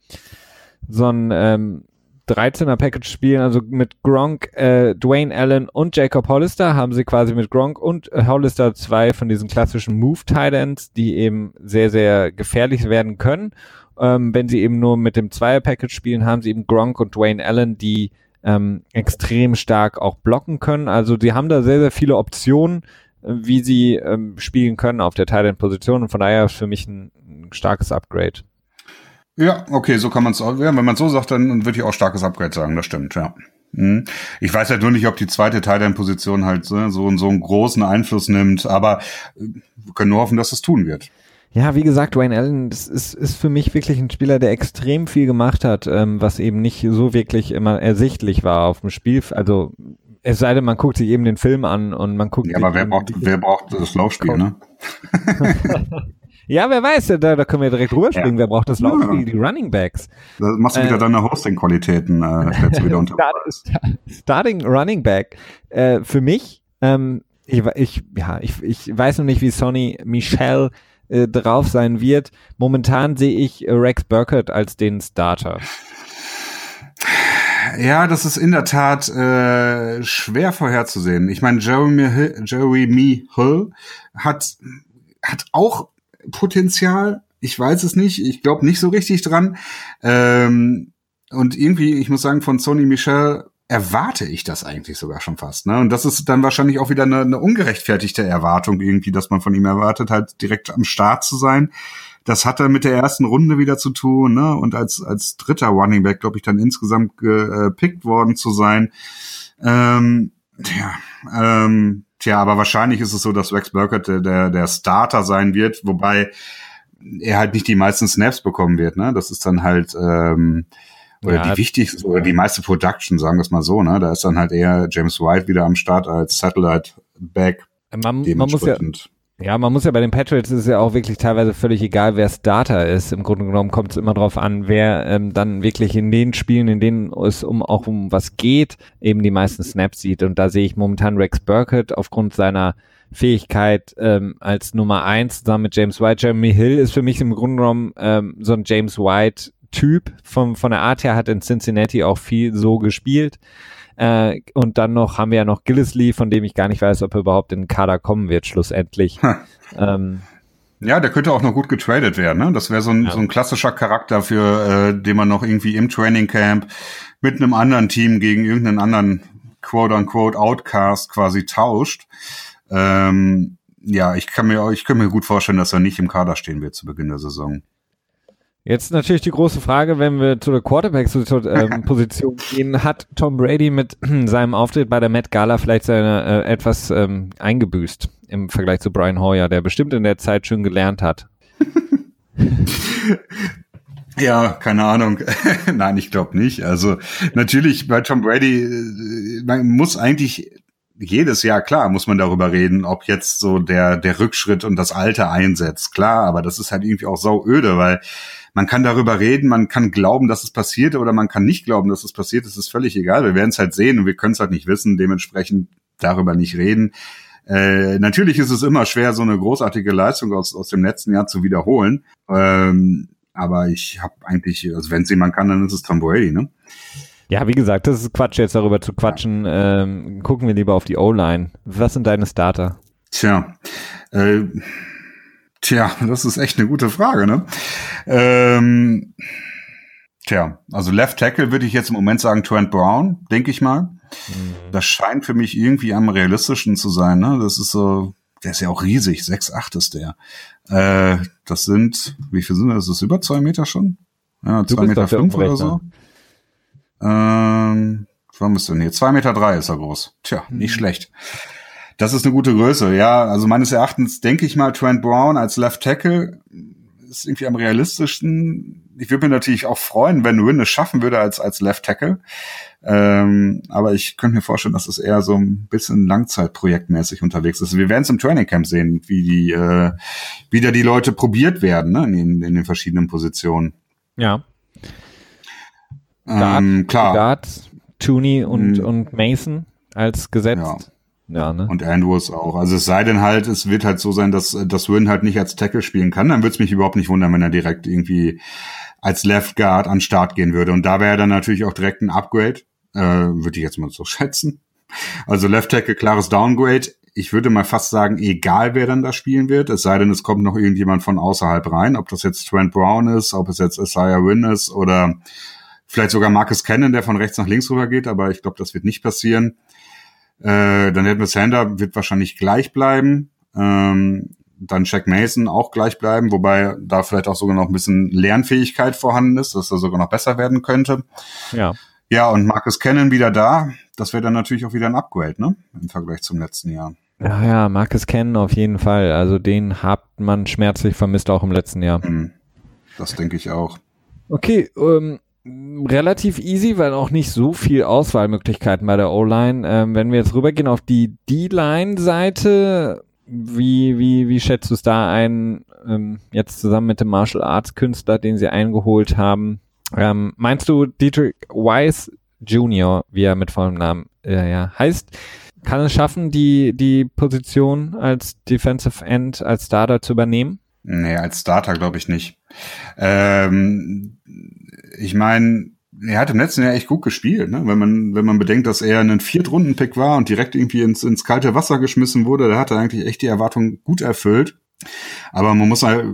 so ein ähm, 13er Package spielen, also mit Gronk, äh, Dwayne Allen und Jacob Hollister haben sie quasi mit Gronk und äh, Hollister zwei von diesen klassischen Move Titans, die eben sehr, sehr gefährlich werden können. Ähm, wenn sie eben nur mit dem Zweier-Package spielen, haben sie eben Gronk und Dwayne Allen, die ähm, extrem stark auch blocken können. Also sie haben da sehr, sehr viele Optionen, äh, wie sie ähm, spielen können auf der Thailand-Position und von daher ist für mich ein, ein starkes Upgrade. Ja, okay, so kann man es auch. Ja, wenn man so sagt, dann würde ich auch starkes Upgrade sagen, das stimmt, ja. Mhm. Ich weiß halt nur nicht, ob die zweite Thailand-Position halt so, so, so einen großen Einfluss nimmt, aber äh, wir können nur hoffen, dass es tun wird. Ja, wie gesagt, Wayne Allen das ist, ist für mich wirklich ein Spieler, der extrem viel gemacht hat, ähm, was eben nicht so wirklich immer ersichtlich war auf dem Spiel. Also es sei denn, man guckt sich eben den Film an und man guckt. Ja, aber wer braucht, wer braucht das Laufspiel, ne? Ja, wer weiß, da, da können wir direkt rüberspringen. Ja. Wer braucht das Lauf? Ja. Die, die Running Backs. Da machst du wieder äh, deine Hosting-Qualitäten, äh, unter Starting Running Back. Äh, für mich, ähm, ich, ich, ja, ich, ich weiß noch nicht, wie Sonny Michel äh, drauf sein wird. Momentan sehe ich äh, Rex Burkett als den Starter. Ja, das ist in der Tat äh, schwer vorherzusehen. Ich meine, Jeremy Hill, Jeremy Hill hat hat auch Potenzial. Ich weiß es nicht. Ich glaube nicht so richtig dran. Ähm, und irgendwie, ich muss sagen, von Sony Michel erwarte ich das eigentlich sogar schon fast. Ne? Und das ist dann wahrscheinlich auch wieder eine, eine ungerechtfertigte Erwartung irgendwie, dass man von ihm erwartet, halt direkt am Start zu sein. Das hat er mit der ersten Runde wieder zu tun, ne? Und als, als dritter Running Back, glaube ich, dann insgesamt gepickt worden zu sein. Ähm, ja, ähm, tja, aber wahrscheinlich ist es so, dass Rex Burkett der, der Starter sein wird, wobei er halt nicht die meisten Snaps bekommen wird, ne? Das ist dann halt ähm, oder ja. die wichtigste oder die meiste Production, sagen wir es mal so, ne? Da ist dann halt eher James White wieder am Start als Satellite Back. Man, man muss ja ja, man muss ja bei den Patriots ist ja auch wirklich teilweise völlig egal, wer Starter ist. Im Grunde genommen kommt es immer darauf an, wer ähm, dann wirklich in den Spielen, in denen es um auch um was geht, eben die meisten Snaps sieht. Und da sehe ich momentan Rex Burkett aufgrund seiner Fähigkeit ähm, als Nummer eins zusammen mit James White. Jeremy Hill ist für mich im Grunde genommen ähm, so ein James White Typ. Von, von der Art her hat in Cincinnati auch viel so gespielt. Äh, und dann noch haben wir ja noch Gillisley, von dem ich gar nicht weiß, ob er überhaupt in den Kader kommen wird, schlussendlich. Ähm, ja, der könnte auch noch gut getradet werden. Ne? Das wäre so ein, ja. so ein klassischer Charakter, für äh, den man noch irgendwie im Training Camp mit einem anderen Team gegen irgendeinen anderen quote-unquote Outcast quasi tauscht. Ähm, ja, ich kann mir, ich kann mir gut vorstellen, dass er nicht im Kader stehen wird zu Beginn der Saison. Jetzt natürlich die große Frage, wenn wir zu der Quarterback-Position ähm, gehen, hat Tom Brady mit seinem Auftritt bei der Met Gala vielleicht seine äh, etwas ähm, eingebüßt im Vergleich zu Brian Hoyer, der bestimmt in der Zeit schön gelernt hat. Ja, keine Ahnung. Nein, ich glaube nicht. Also natürlich bei Tom Brady, äh, man muss eigentlich jedes Jahr, klar, muss man darüber reden, ob jetzt so der, der Rückschritt und das Alte einsetzt. Klar, aber das ist halt irgendwie auch sau öde, weil man kann darüber reden, man kann glauben, dass es passiert oder man kann nicht glauben, dass es passiert. Es ist völlig egal. Wir werden es halt sehen und wir können es halt nicht wissen. Dementsprechend darüber nicht reden. Äh, natürlich ist es immer schwer, so eine großartige Leistung aus, aus dem letzten Jahr zu wiederholen. Ähm, aber ich habe eigentlich, also wenn es jemand kann, dann ist es Tom Brady, ne? Ja, wie gesagt, das ist Quatsch, jetzt darüber zu quatschen. Ähm, gucken wir lieber auf die O-Line. Was sind deine Starter? Tja, äh, tja, das ist echt eine gute Frage, ne? Ähm, tja, also Left Tackle würde ich jetzt im Moment sagen Trent Brown, denke ich mal. Mhm. Das scheint für mich irgendwie am realistischen zu sein, ne? Das ist so, der ist ja auch riesig, 6'8 ist der. Äh, das sind, wie viel sind das? Das ist über zwei Meter schon? Ja, zwei Meter fünf oder so. Ähm, wann bist du denn hier? Zwei Meter drei ist er groß. Tja, nicht mhm. schlecht. Das ist eine gute Größe, ja. Also meines Erachtens denke ich mal, Trent Brown als Left Tackle ist irgendwie am realistischsten. Ich würde mir natürlich auch freuen, wenn Win es schaffen würde als, als Left Tackle. Ähm, aber ich könnte mir vorstellen, dass es eher so ein bisschen Langzeitprojektmäßig unterwegs ist. Wir werden es im Training Camp sehen, wie die, äh, wieder die Leute probiert werden, ne, in, in den verschiedenen Positionen. Ja, Guard, ähm, klar. Guard, Tooney und, mhm. und Mason als gesetzt. Ja. Ja ne? Und Andrews auch. Also es sei denn halt, es wird halt so sein, dass, dass Win halt nicht als Tackle spielen kann, dann würde es mich überhaupt nicht wundern, wenn er direkt irgendwie als Left Guard an Start gehen würde. Und da wäre dann natürlich auch direkt ein Upgrade, äh, würde ich jetzt mal so schätzen. Also Left Tackle, klares Downgrade. Ich würde mal fast sagen, egal wer dann da spielen wird, es sei denn, es kommt noch irgendjemand von außerhalb rein, ob das jetzt Trent Brown ist, ob es jetzt Isaiah Wynn ist oder Vielleicht sogar Marcus Cannon, der von rechts nach links rüber geht, aber ich glaube, das wird nicht passieren. Äh, dann hätten wir Sander, wird wahrscheinlich gleich bleiben. Ähm, dann Jack Mason auch gleich bleiben, wobei da vielleicht auch sogar noch ein bisschen Lernfähigkeit vorhanden ist, dass er sogar noch besser werden könnte. Ja. Ja, und Marcus Cannon wieder da. Das wäre dann natürlich auch wieder ein Upgrade, ne? Im Vergleich zum letzten Jahr. Ja, ja, Marcus Cannon auf jeden Fall. Also den hat man schmerzlich vermisst auch im letzten Jahr. Mhm. Das denke ich auch. Okay, ähm, relativ easy, weil auch nicht so viel Auswahlmöglichkeiten bei der O-Line. Ähm, wenn wir jetzt rübergehen auf die D-Line-Seite, wie, wie, wie schätzt du es da ein, ähm, jetzt zusammen mit dem Martial Arts Künstler, den sie eingeholt haben? Ähm, meinst du, Dietrich Weiss Jr., wie er mit vollem Namen äh, ja, heißt, kann es schaffen, die, die Position als Defensive End, als Starter zu übernehmen? Nee, als Starter glaube ich nicht. Ähm, ich meine, er hat im letzten Jahr echt gut gespielt, ne? wenn man wenn man bedenkt, dass er ein Viertrunden-Pick war und direkt irgendwie ins, ins kalte Wasser geschmissen wurde, da hat er eigentlich echt die Erwartung gut erfüllt. Aber man muss halt,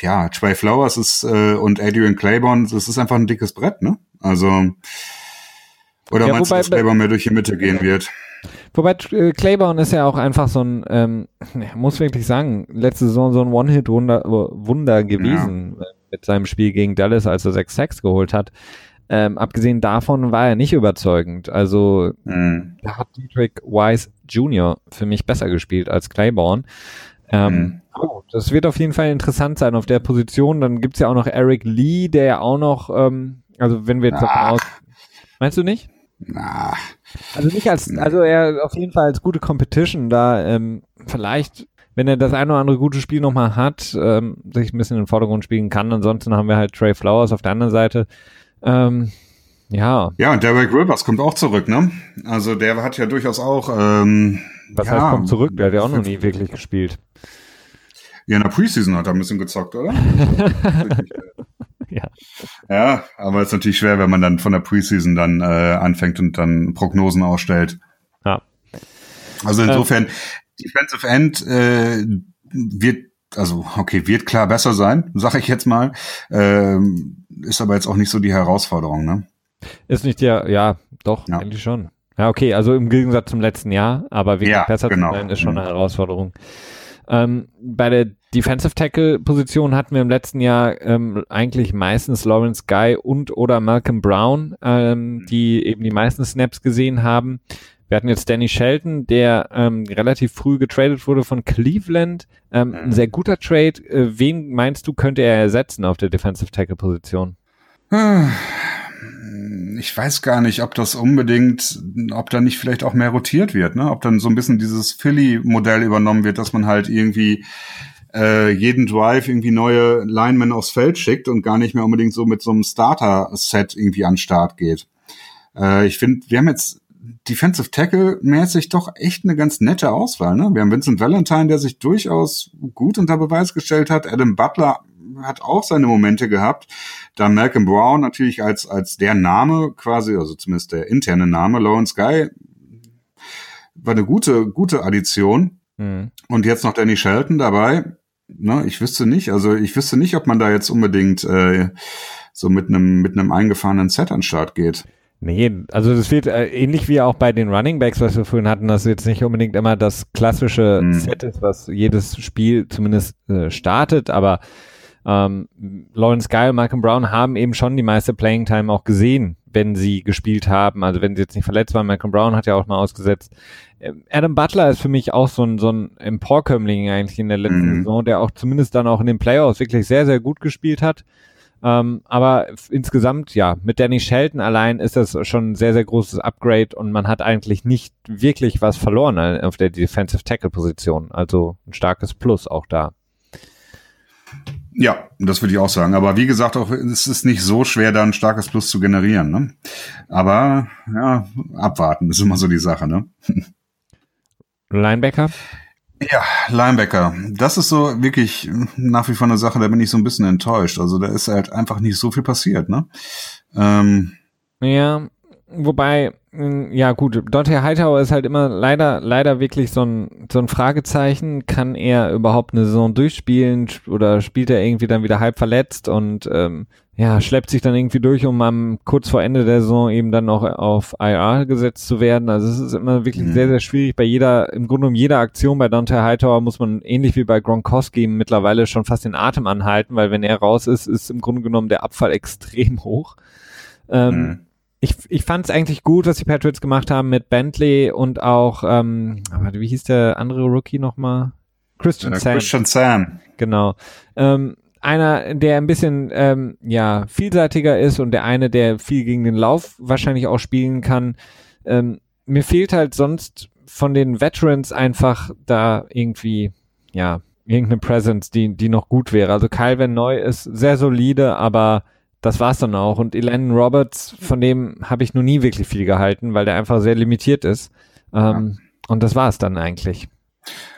ja, Trey Flowers ist äh, und Adrian Claiborne, das ist einfach ein dickes Brett, ne? Also oder ja, meinst wobei, du, dass Claiborne mehr durch die Mitte gehen wird? Wobei äh, Claiborne ist ja auch einfach so ein, ähm, muss wirklich sagen, letzte Saison so ein One-Hit-Wunder Wunder gewesen ja. Äh, mit seinem Spiel gegen Dallas, als er sechs Sacks geholt hat. Ähm, abgesehen davon war er nicht überzeugend. Also mhm. da hat Dietrich Wise Jr. für mich besser gespielt als Claiborne. Ähm, mhm. oh, das wird auf jeden Fall interessant sein auf der Position. Dann gibt's ja auch noch Eric Lee, der ja auch noch, ähm, also wenn wir jetzt davon aus. Meinst du nicht? Na. Also nicht als, also er auf jeden Fall als gute Competition da, ähm, vielleicht, wenn er das eine oder andere gute Spiel nochmal hat, ähm, sich ein bisschen in den Vordergrund spielen kann. Ansonsten haben wir halt Trey Flowers auf der anderen Seite. Ähm, ja. Ja, und Derek Rivers kommt auch zurück, ne? Also der hat ja durchaus auch. Ähm, Was ja, heißt kommt zurück? Der hat ja auch noch nie wirklich gespielt. Ja, in der Preseason hat er ein bisschen gezockt, oder? ja. Aber es ist natürlich schwer, wenn man dann von der Preseason dann äh, anfängt und dann Prognosen ausstellt. Ja. Also insofern, äh, Defensive End äh, wird also okay, wird klar besser sein, sage ich jetzt mal. Ähm, ist aber jetzt auch nicht so die Herausforderung, ne? Ist nicht der, ja, doch, ja. eigentlich schon. Ja, okay, also im Gegensatz zum letzten Jahr, aber wirklich ja, besser genau. zu sein, ist schon eine mhm. Herausforderung. Ähm, bei der Defensive Tackle Position hatten wir im letzten Jahr ähm, eigentlich meistens Lawrence Guy und oder Malcolm Brown, ähm, mhm. die eben die meisten Snaps gesehen haben. Wir hatten jetzt Danny Shelton, der ähm, relativ früh getradet wurde von Cleveland. Ähm, ein sehr guter Trade. Äh, wen meinst du, könnte er ersetzen auf der Defensive Tackle Position? Ich weiß gar nicht, ob das unbedingt, ob da nicht vielleicht auch mehr rotiert wird, ne? Ob dann so ein bisschen dieses Philly-Modell übernommen wird, dass man halt irgendwie äh, jeden Drive irgendwie neue Linemen aufs Feld schickt und gar nicht mehr unbedingt so mit so einem Starter-Set irgendwie an Start geht. Äh, ich finde, wir haben jetzt Defensive Tackle mäßig doch echt eine ganz nette Auswahl. Ne? Wir haben Vincent Valentine, der sich durchaus gut unter Beweis gestellt hat. Adam Butler hat auch seine Momente gehabt. Dann Malcolm Brown natürlich als, als der Name quasi, also zumindest der interne Name. Lawrence Guy war eine gute, gute Addition. Mhm. Und jetzt noch Danny Shelton dabei. Ne, ich wüsste nicht, also ich wüsste nicht, ob man da jetzt unbedingt äh, so mit einem mit einem eingefahrenen Set an Start geht. Nee, also das wird äh, ähnlich wie auch bei den Running Backs, was wir vorhin hatten, dass jetzt nicht unbedingt immer das klassische mhm. Set ist, was jedes Spiel zumindest äh, startet, aber ähm, Lawrence Guy und Malcolm Brown haben eben schon die meiste Playing Time auch gesehen, wenn sie gespielt haben, also wenn sie jetzt nicht verletzt waren. Malcolm Brown hat ja auch mal ausgesetzt. Ähm, Adam Butler ist für mich auch so ein, so ein Emporkömmling eigentlich in der letzten mhm. Saison, der auch zumindest dann auch in den Playoffs wirklich sehr, sehr gut gespielt hat. Ähm, aber insgesamt, ja, mit Danny Shelton allein ist das schon ein sehr, sehr großes Upgrade und man hat eigentlich nicht wirklich was verloren auf der Defensive Tackle Position. Also ein starkes Plus auch da. Ja, das würde ich auch sagen. Aber wie gesagt, auch es ist nicht so schwer, da ein starkes Plus zu generieren. Ne? Aber ja, abwarten ist immer so die Sache. Ne? Linebacker? Ja, Linebacker. Das ist so wirklich nach wie vor eine Sache, da bin ich so ein bisschen enttäuscht. Also da ist halt einfach nicht so viel passiert, ne? Ähm, ja, wobei, ja gut, Dante Hightower ist halt immer leider, leider wirklich so ein, so ein Fragezeichen. Kann er überhaupt eine Saison durchspielen oder spielt er irgendwie dann wieder halb verletzt und ähm, ja, schleppt sich dann irgendwie durch, um am kurz vor Ende der Saison eben dann noch auf IR gesetzt zu werden. Also es ist immer wirklich mhm. sehr, sehr schwierig. Bei jeder, im Grunde um jeder Aktion bei Dante Hightower muss man ähnlich wie bei Gronkowski mittlerweile schon fast den Atem anhalten, weil wenn er raus ist, ist im Grunde genommen der Abfall extrem hoch. Ähm, mhm ich, ich fand es eigentlich gut, was die Patriots gemacht haben mit Bentley und auch, ähm, wie hieß der andere Rookie nochmal? Christian ja, Sam. Christian Sam. Genau. Ähm, einer, der ein bisschen ähm, ja vielseitiger ist und der eine, der viel gegen den Lauf wahrscheinlich auch spielen kann. Ähm, mir fehlt halt sonst von den Veterans einfach da irgendwie, ja, irgendeine Presence, die, die noch gut wäre. Also Calvin Neu ist sehr solide, aber das war's dann auch. Und Elan Roberts, von dem habe ich noch nie wirklich viel gehalten, weil der einfach sehr limitiert ist. Ähm, ja. Und das war's dann eigentlich.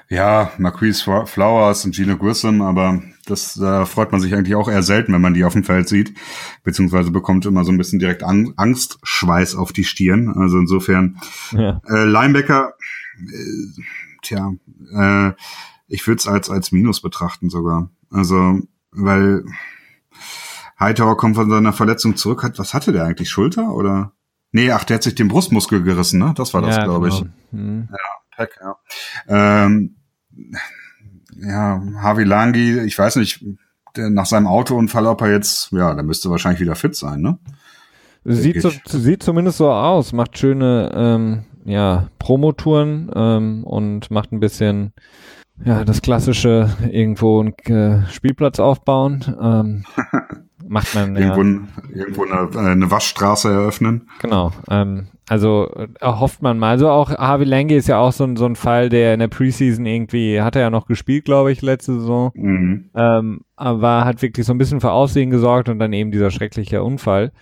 Ja, Marquise Flowers und Gino Grissom, aber das da äh, freut man sich eigentlich auch eher selten, wenn man die auf dem Feld sieht, beziehungsweise bekommt immer so ein bisschen direkt Ang Angstschweiß auf die Stirn. Also insofern ja. äh, Linebacker, äh, tja, äh, ich würde es als als Minus betrachten sogar. Also weil Hightower kommt von seiner Verletzung zurück. Hat was hatte der eigentlich Schulter oder? Nee, ach, der hat sich den Brustmuskel gerissen, ne? Das war das, ja, glaube genau. ich. Mhm. Ja, Pack, ja. Ähm, ja, Harvey Langi, ich weiß nicht, der, nach seinem Autounfall, ob er jetzt, ja, der müsste wahrscheinlich wieder fit sein, ne? Sieht, so, sieht zumindest so aus, macht schöne ähm, ja, Promotouren ähm, und macht ein bisschen ja, das klassische irgendwo einen äh, Spielplatz aufbauen. Ähm, macht man irgendwo, ja. irgendwo eine, eine Waschstraße eröffnen. Genau. Ähm, also erhofft man mal. Also auch Harvey Lange ist ja auch so ein, so ein Fall, der in der Preseason irgendwie, hat er ja noch gespielt, glaube ich, letzte Saison. Mhm. Ähm, aber hat wirklich so ein bisschen für Aussehen gesorgt und dann eben dieser schreckliche Unfall.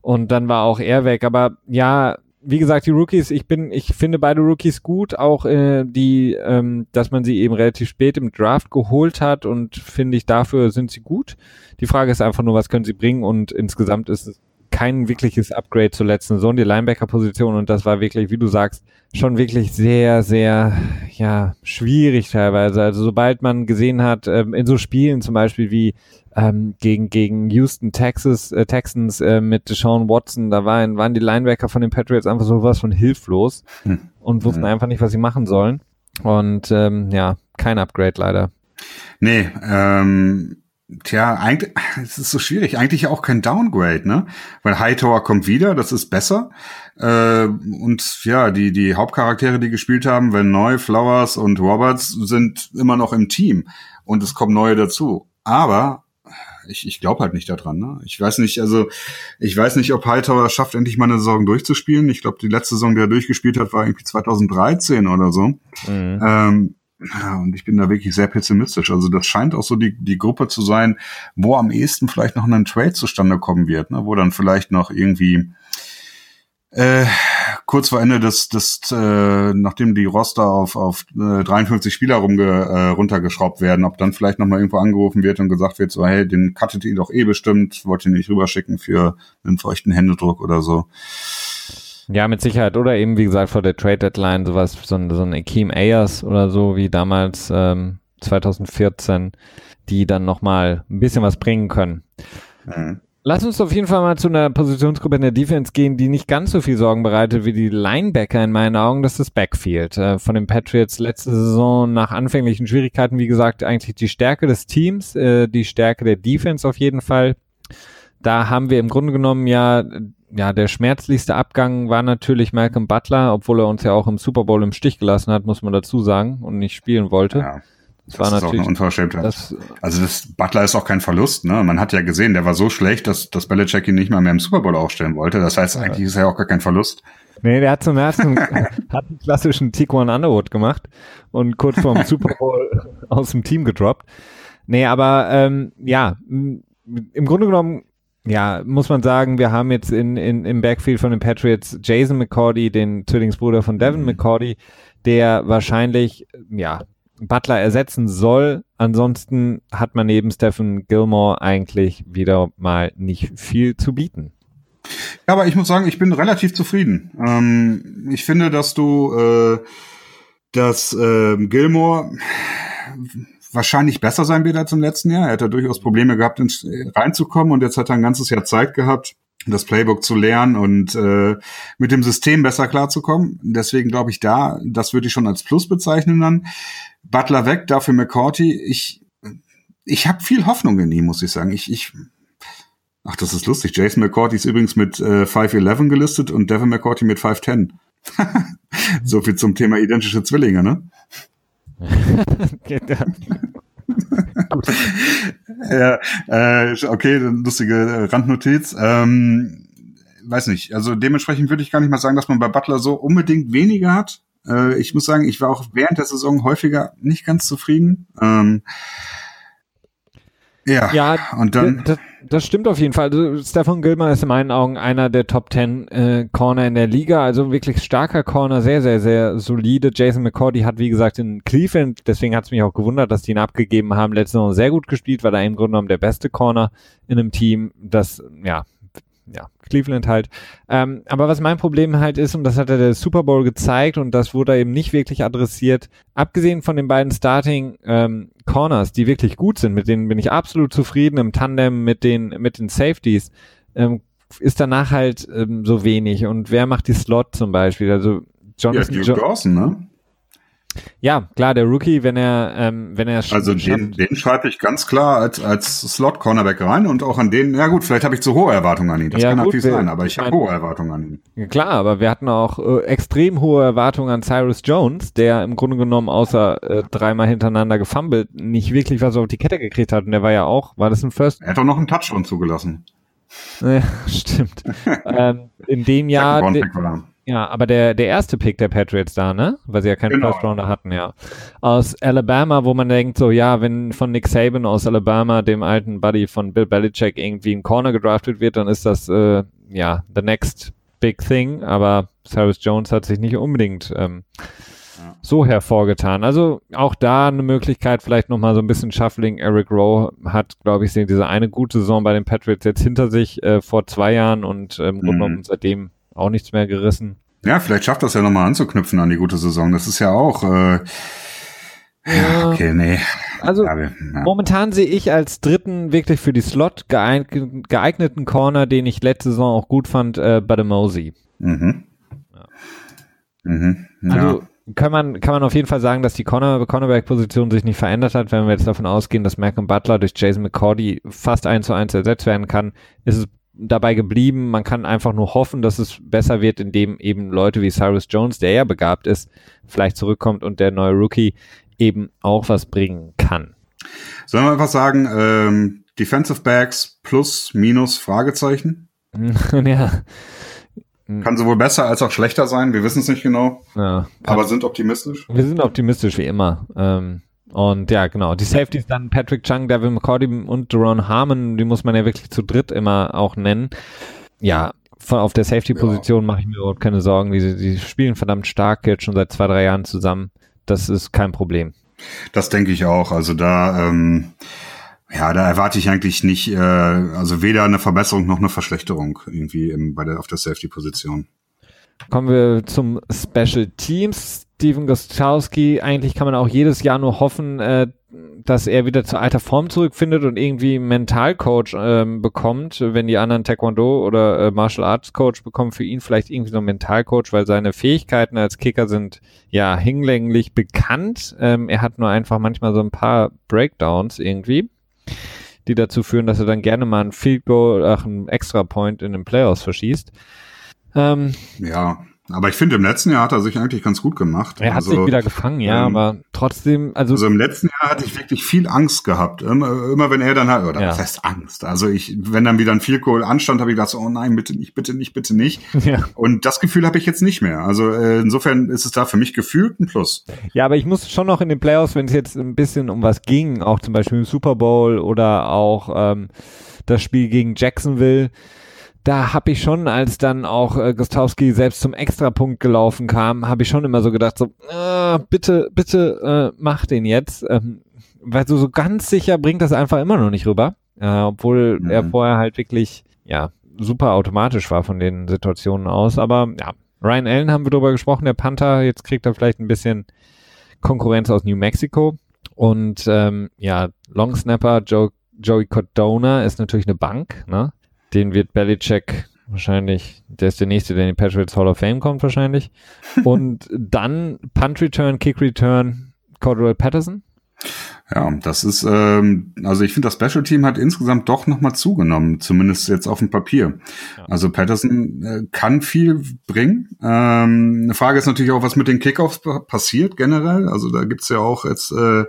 Und dann war auch er weg. Aber ja, wie gesagt, die Rookies, ich bin, ich finde beide Rookies gut, auch äh, die, ähm, dass man sie eben relativ spät im Draft geholt hat und finde ich, dafür sind sie gut. Die Frage ist einfach nur, was können sie bringen und insgesamt ist es kein wirkliches Upgrade zur letzten Saison, die Linebacker-Position und das war wirklich, wie du sagst, schon wirklich sehr, sehr, ja, schwierig teilweise. Also sobald man gesehen hat, ähm, in so Spielen zum Beispiel wie ähm, gegen, gegen Houston, Texas, äh, Texans äh, mit Deshaun Watson, da waren, waren die Linebacker von den Patriots einfach sowas von hilflos hm. und wussten hm. einfach nicht, was sie machen sollen. Und ähm, ja, kein Upgrade leider. Nee, ähm, Tja, eigentlich, es ist so schwierig. Eigentlich auch kein Downgrade, ne? Weil Hightower kommt wieder, das ist besser. Äh, und ja, die, die Hauptcharaktere, die gespielt haben, wenn Neu, Flowers und Roberts sind immer noch im Team. Und es kommen neue dazu. Aber ich, ich glaube halt nicht daran. Ne? Ich weiß nicht, also ich weiß nicht, ob Hightower schafft, endlich mal eine Saison durchzuspielen. Ich glaube, die letzte Saison, die er durchgespielt hat, war irgendwie 2013 oder so. Mhm. Ähm, ja, und ich bin da wirklich sehr pessimistisch. Also das scheint auch so die, die Gruppe zu sein, wo am ehesten vielleicht noch ein Trade zustande kommen wird, ne? wo dann vielleicht noch irgendwie äh, kurz vor Ende des, des äh, nachdem die Roster auf, auf äh, 53 Spieler rumge, äh, runtergeschraubt werden, ob dann vielleicht nochmal irgendwo angerufen wird und gesagt wird, so, hey, den cuttet ihr doch eh bestimmt, wollt ihr nicht rüberschicken für einen feuchten Händedruck oder so. Ja, mit Sicherheit. Oder eben, wie gesagt, vor der Trade Deadline sowas, so ein, so ein Akeem Ayers oder so, wie damals ähm, 2014, die dann nochmal ein bisschen was bringen können. Mhm. Lass uns auf jeden Fall mal zu einer Positionsgruppe in der Defense gehen, die nicht ganz so viel Sorgen bereitet wie die Linebacker in meinen Augen. Das ist das Backfield äh, von den Patriots letzte Saison nach anfänglichen Schwierigkeiten. Wie gesagt, eigentlich die Stärke des Teams, äh, die Stärke der Defense auf jeden Fall. Da haben wir im Grunde genommen ja ja, der schmerzlichste Abgang war natürlich Malcolm Butler, obwohl er uns ja auch im Super Bowl im Stich gelassen hat, muss man dazu sagen, und nicht spielen wollte. Ja. Das, das war ist natürlich, auch eine Unverschämtheit. Das, also das Butler ist auch kein Verlust, ne? Man hat ja gesehen, der war so schlecht, dass, dass Belichick ihn nicht mal mehr im Super Bowl aufstellen wollte. Das heißt, ja. eigentlich ist er auch gar kein Verlust. Nee, der hat zum ersten hat einen klassischen Tiquan Underwood gemacht und kurz vorm Super Bowl aus dem Team gedroppt. Nee, aber ähm, ja, im Grunde genommen ja, muss man sagen, wir haben jetzt in, in, im Backfield von den Patriots Jason McCordy, den Zwillingsbruder von Devin mhm. McCordy, der wahrscheinlich, ja, Butler ersetzen soll. Ansonsten hat man neben Stephen Gilmore eigentlich wieder mal nicht viel zu bieten. Ja, aber ich muss sagen, ich bin relativ zufrieden. Ähm, ich finde, dass du, äh, dass äh, Gilmore wahrscheinlich besser sein wird als im letzten Jahr. Er hat ja durchaus Probleme gehabt, äh, reinzukommen und jetzt hat er ein ganzes Jahr Zeit gehabt, das Playbook zu lernen und äh, mit dem System besser klarzukommen. Deswegen glaube ich da, das würde ich schon als Plus bezeichnen dann. Butler weg, dafür McCourty. Ich, ich habe viel Hoffnung in ihn, muss ich sagen. Ich, ich Ach, das ist lustig. Jason McCourty ist übrigens mit äh, 5'11 gelistet und Devin McCourty mit 5'10. so viel zum Thema identische Zwillinge, ne? ja, äh, okay, lustige Randnotiz. Ähm, weiß nicht, also dementsprechend würde ich gar nicht mal sagen, dass man bei Butler so unbedingt weniger hat. Äh, ich muss sagen, ich war auch während der Saison häufiger nicht ganz zufrieden. Ähm, ja, ja, und dann. Das, stimmt auf jeden Fall. Also Stefan Gilmer ist in meinen Augen einer der Top 10 äh, Corner in der Liga. Also wirklich starker Corner, sehr, sehr, sehr solide. Jason McCordy hat, wie gesagt, in Cleveland, deswegen hat es mich auch gewundert, dass die ihn abgegeben haben, letzte Saison sehr gut gespielt, weil er im Grunde genommen der beste Corner in einem Team, das, ja, ja, Cleveland halt. Ähm, aber was mein Problem halt ist, und das hat er der Super Bowl gezeigt und das wurde eben nicht wirklich adressiert, abgesehen von den beiden Starting ähm, Corners, die wirklich gut sind, mit denen bin ich absolut zufrieden im Tandem mit den, mit den Safeties, ähm, ist danach halt ähm, so wenig. Und wer macht die Slot zum Beispiel? Also Jonathan ja, Duke Dawson, ne? Ja, klar, der Rookie, wenn er, ähm, wenn er Also den, den schreibe ich ganz klar als, als Slot-Cornerback rein und auch an den, ja gut, vielleicht habe ich zu hohe Erwartungen an ihn. Das ja, kann gut, natürlich sein, aber ich habe hohe Erwartungen an ihn. Klar, aber wir hatten auch äh, extrem hohe Erwartungen an Cyrus Jones, der im Grunde genommen außer äh, dreimal hintereinander gefummelt nicht wirklich was auf die Kette gekriegt hat. Und der war ja auch, war das ein First? Er hat doch noch einen Touchdown zugelassen. Ja, stimmt. ähm, in dem Jahr. Ja, aber der, der erste Pick der Patriots da, ne? Weil sie ja keinen genau. First Rounder hatten, ja. Aus Alabama, wo man denkt, so, ja, wenn von Nick Saban aus Alabama, dem alten Buddy von Bill Belichick, irgendwie ein Corner gedraftet wird, dann ist das, äh, ja, the next big thing. Aber Cyrus Jones hat sich nicht unbedingt ähm, ja. so hervorgetan. Also auch da eine Möglichkeit, vielleicht nochmal so ein bisschen Shuffling. Eric Rowe hat, glaube ich, diese eine gute Saison bei den Patriots jetzt hinter sich äh, vor zwei Jahren und ähm, mhm. seitdem auch nichts mehr gerissen. Ja, vielleicht schafft das ja nochmal anzuknüpfen an die gute Saison. Das ist ja auch. Äh, ja, okay, nee. Also ja, ja. momentan sehe ich als dritten wirklich für die Slot geeigneten Corner, den ich letzte Saison auch gut fand, äh, Bademosi. Mhm. Ja. Mhm. Also kann man, kann man auf jeden Fall sagen, dass die Corner, Cornerback-Position sich nicht verändert hat. Wenn wir jetzt davon ausgehen, dass Malcolm Butler durch Jason McCordy fast eins zu eins ersetzt werden kann, ist es dabei geblieben. Man kann einfach nur hoffen, dass es besser wird, indem eben Leute wie Cyrus Jones, der ja begabt ist, vielleicht zurückkommt und der neue Rookie eben auch was bringen kann. Sollen wir einfach sagen, ähm, Defensive Backs plus, minus, Fragezeichen? ja. Kann sowohl besser als auch schlechter sein, wir wissen es nicht genau. Ja, aber sind optimistisch. Wir sind optimistisch wie immer. Ähm, und ja, genau. Die Safeties dann Patrick Chung, Devin McCordy und Deron Harmon, die muss man ja wirklich zu dritt immer auch nennen. Ja, von, auf der Safety-Position ja. mache ich mir überhaupt keine Sorgen. Die, die spielen verdammt stark jetzt schon seit zwei, drei Jahren zusammen. Das ist kein Problem. Das denke ich auch. Also da, ähm, ja, da erwarte ich eigentlich nicht, äh, also weder eine Verbesserung noch eine Verschlechterung irgendwie im, bei der, auf der Safety-Position. Kommen wir zum Special Teams. Steven Gostowski, eigentlich kann man auch jedes Jahr nur hoffen, äh, dass er wieder zur alter Form zurückfindet und irgendwie einen Mentalcoach ähm, bekommt, wenn die anderen Taekwondo oder äh, Martial Arts Coach bekommen, für ihn vielleicht irgendwie so einen Mentalcoach, weil seine Fähigkeiten als Kicker sind ja hinlänglich bekannt. Ähm, er hat nur einfach manchmal so ein paar Breakdowns irgendwie, die dazu führen, dass er dann gerne mal ein Field Goal, ach, ein Extra Point in den Playoffs verschießt. Ähm, ja, aber ich finde, im letzten Jahr hat er sich eigentlich ganz gut gemacht. Er hat also, sich wieder gefangen, ja, ähm, aber trotzdem, also. Also im letzten Jahr hatte ich wirklich viel Angst gehabt. Immer, immer wenn er dann halt, oder ja. was heißt Angst? Also ich, wenn dann wieder ein Vielkohl anstand, habe ich gedacht, oh nein, bitte nicht, bitte nicht, bitte nicht. Ja. Und das Gefühl habe ich jetzt nicht mehr. Also äh, insofern ist es da für mich gefühlt ein Plus. Ja, aber ich muss schon noch in den Playoffs, wenn es jetzt ein bisschen um was ging, auch zum Beispiel im Super Bowl oder auch ähm, das Spiel gegen Jacksonville, da habe ich schon, als dann auch äh, Gostowski selbst zum Extrapunkt gelaufen kam, habe ich schon immer so gedacht, so, äh, bitte, bitte äh, mach den jetzt. Ähm, weil so, so ganz sicher bringt das einfach immer noch nicht rüber. Äh, obwohl mhm. er vorher halt wirklich, ja, super automatisch war von den Situationen aus. Aber ja, Ryan Allen haben wir drüber gesprochen, der Panther, jetzt kriegt er vielleicht ein bisschen Konkurrenz aus New Mexico. Und ähm, ja, Long Snapper Joe, Joey Cordona ist natürlich eine Bank, ne? Den wird Belichick wahrscheinlich, der ist der nächste, der in die Patriots Hall of Fame kommt wahrscheinlich. Und dann Punt Return, Kick Return, Cordell Patterson. Ja, das ist, ähm, also ich finde, das Special Team hat insgesamt doch nochmal zugenommen, zumindest jetzt auf dem Papier. Ja. Also Patterson äh, kann viel bringen. Ähm, eine Frage ist natürlich auch, was mit den Kickoffs passiert generell. Also da gibt's ja auch jetzt äh,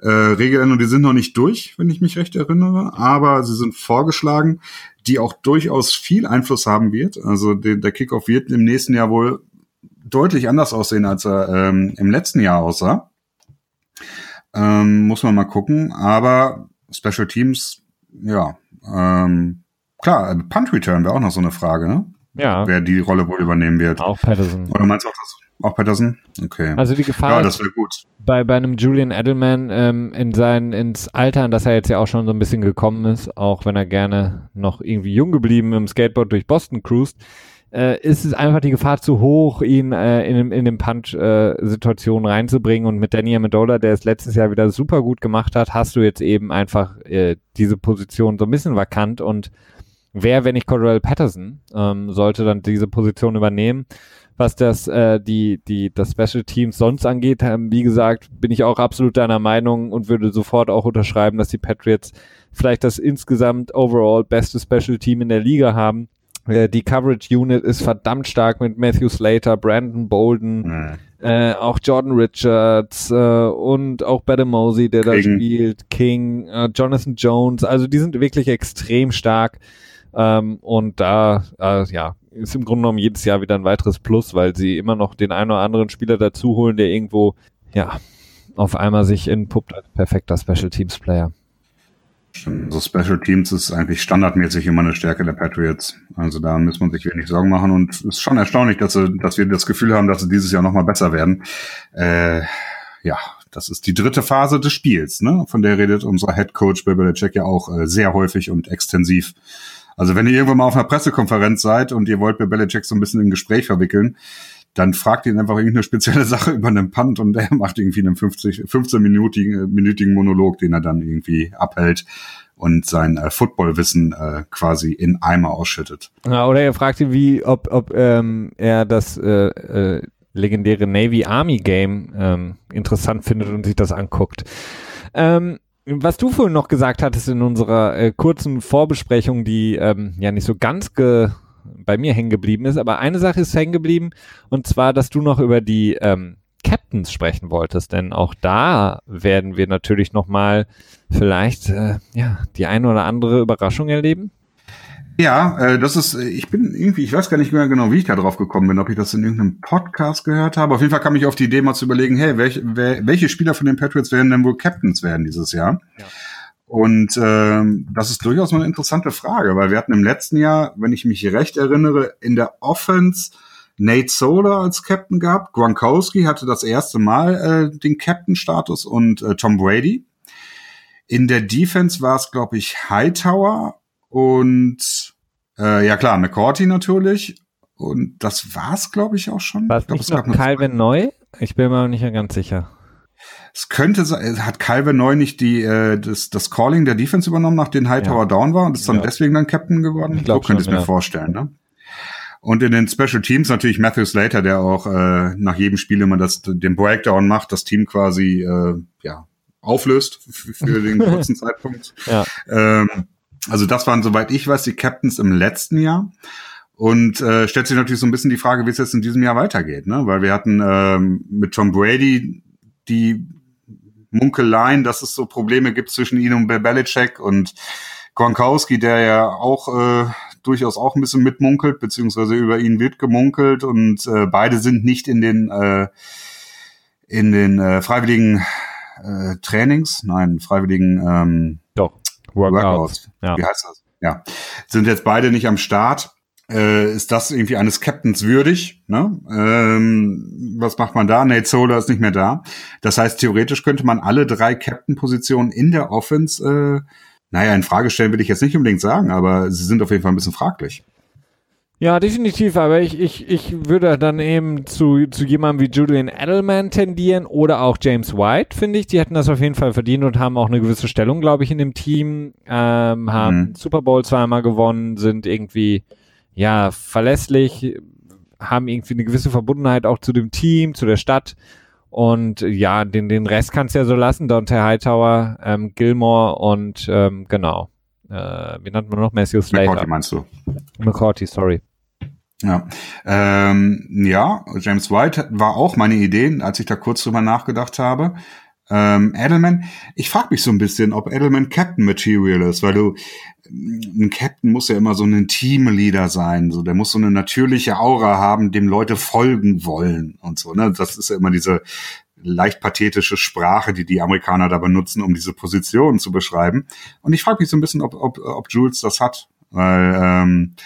äh, Regeländerungen, die sind noch nicht durch, wenn ich mich recht erinnere, aber sie sind vorgeschlagen, die auch durchaus viel Einfluss haben wird. Also der, der Kickoff wird im nächsten Jahr wohl deutlich anders aussehen, als er ähm, im letzten Jahr aussah. Ähm, muss man mal gucken. Aber Special Teams, ja, ähm, klar, Punt Return wäre auch noch so eine Frage, ne? Ja. Wer die Rolle wohl übernehmen wird. Auch Patterson. Oder meinst du auch das? Auch Patterson? Okay. Also die Gefahr ja, das wäre gut. bei, bei einem Julian Edelman ähm, in sein, ins Alter, in das er jetzt ja auch schon so ein bisschen gekommen ist, auch wenn er gerne noch irgendwie jung geblieben im Skateboard durch Boston cruist, äh, ist es einfach die Gefahr zu hoch, ihn äh, in, in den Punch-Situationen äh, reinzubringen. Und mit Danny Amendola, der es letztes Jahr wieder super gut gemacht hat, hast du jetzt eben einfach äh, diese Position so ein bisschen vakant und wer, wenn nicht Cordell Patterson, ähm, sollte dann diese Position übernehmen. Was das, äh, die, die, das Special Teams sonst angeht, ähm, wie gesagt, bin ich auch absolut deiner Meinung und würde sofort auch unterschreiben, dass die Patriots vielleicht das insgesamt overall beste Special Team in der Liga haben. Äh, die Coverage Unit ist verdammt stark mit Matthew Slater, Brandon Bolden, Mhm. äh, auch Jordan Richards äh, und auch Badam Mosey, der da King. spielt, King, äh, Jonathan Jones. Also die sind wirklich extrem stark. Ähm, und da, äh, ja, ist im Grunde genommen jedes Jahr wieder ein weiteres Plus, weil sie immer noch den einen oder anderen Spieler dazu holen, der irgendwo, ja, auf einmal sich entpuppt als perfekter Special Teams Player. Stimmt. So Special Teams ist eigentlich standardmäßig immer eine Stärke der Patriots. Also da muss man sich wenig Sorgen machen und es ist schon erstaunlich, dass, sie, dass wir das Gefühl haben, dass sie dieses Jahr nochmal besser werden. Äh, ja, das ist die dritte Phase des Spiels, ne? Von der redet unser Head Coach Bill Belichick ja auch äh, sehr häufig und extensiv. Also wenn ihr irgendwann mal auf einer Pressekonferenz seid und ihr wollt Bill Belichick so ein bisschen in Gespräch verwickeln, dann fragt ihn einfach irgendeine spezielle Sache über einen Punt und er macht irgendwie einen 50, 15-minütigen minütigen Monolog, den er dann irgendwie abhält und sein äh, Footballwissen äh, quasi in Eimer ausschüttet. Ja, oder er fragt ihn, wie, ob, ob ähm, er das äh, äh, legendäre Navy Army Game ähm, interessant findet und sich das anguckt. Ähm, was du vorhin noch gesagt hattest in unserer äh, kurzen Vorbesprechung, die ähm, ja nicht so ganz ge bei mir hängen geblieben ist, aber eine Sache ist hängen geblieben und zwar, dass du noch über die ähm, Captains sprechen wolltest, denn auch da werden wir natürlich noch mal vielleicht äh, ja die eine oder andere Überraschung erleben. Ja, äh, das ist, äh, ich bin irgendwie, ich weiß gar nicht mehr genau, wie ich da drauf gekommen bin, ob ich das in irgendeinem Podcast gehört habe. Auf jeden Fall kam ich auf die Idee, mal zu überlegen, hey, welche, wer, welche Spieler von den Patriots werden denn wohl Captains werden dieses Jahr? Ja. Und ähm, das ist durchaus mal eine interessante Frage, weil wir hatten im letzten Jahr, wenn ich mich recht erinnere, in der Offense Nate Solar als Captain gehabt. Gronkowski hatte das erste Mal äh, den Captain-Status und äh, Tom Brady. In der Defense war es, glaube ich, Hightower und äh, ja klar, McCourty natürlich. Und das war's, glaube ich, auch schon. War es glaub, nicht noch Calvin Neu? Ich bin mir nicht mehr ganz sicher. Es könnte sein, hat Calvin Neu nicht die, äh, das, das Calling der Defense übernommen, nachdem Hightower Ja. down war und ist dann Ja. deswegen dann Captain geworden? Ich glaub so könnte ich mir vorstellen, ne? Und in den Special Teams natürlich Matthew Slater, der auch äh, nach jedem Spiel immer das, den Breakdown macht, das Team quasi äh, ja, auflöst für, für den kurzen Zeitpunkt. Ja. Ähm, also das waren, soweit ich weiß, die Captains im letzten Jahr. Und äh, stellt sich natürlich so ein bisschen die Frage, wie es jetzt in diesem Jahr weitergeht, ne? Weil wir hatten ähm, mit Tom Brady die Munkeleien, dass es so Probleme gibt zwischen ihm und Belichick und Gronkowski, der ja auch äh, durchaus auch ein bisschen mitmunkelt, beziehungsweise über ihn wird gemunkelt und äh, beide sind nicht in den äh, in den äh, freiwilligen äh, Trainings, nein, freiwilligen ähm, Doch. Workouts. Ja. Wie heißt das? Ja. Sind jetzt beide nicht am Start. Äh, ist das irgendwie eines Captains würdig? Ne? Ähm, was macht man da? Nate Solar ist nicht mehr da. Das heißt, theoretisch könnte man alle drei Captain-Positionen in der Offense, äh, naja, in Frage stellen will ich jetzt nicht unbedingt sagen, aber sie sind auf jeden Fall ein bisschen fraglich. Ja, definitiv, aber ich, ich, ich würde dann eben zu, zu jemandem wie Julian Edelman tendieren oder auch James White, finde ich. Die hätten das auf jeden Fall verdient und haben auch eine gewisse Stellung, glaube ich, in dem Team. Ähm, haben Mhm. Super Bowl zweimal gewonnen, sind irgendwie, ja, verlässlich, haben irgendwie eine gewisse Verbundenheit auch zu dem Team, zu der Stadt. Und ja, den, den Rest kannst du ja so lassen. Dante Hightower, ähm, Gilmore und ähm, genau. Äh, wie nennt man noch? Matthew McCourty Slater. meinst du? McCourty, sorry. Ja. Ähm, ja, James White war auch meine Idee, als ich da kurz drüber nachgedacht habe. Ähm, Edelman, ich frage mich so ein bisschen, ob Edelman Captain Material ist, weil du ein Captain muss ja immer so ein Teamleader sein, so der muss so eine natürliche Aura haben, dem Leute folgen wollen und so. Ne? Das ist ja immer diese leicht pathetische Sprache, die die Amerikaner da benutzen, um diese Position zu beschreiben. Und ich frage mich so ein bisschen, ob, ob, ob Jules das hat, weil ähm,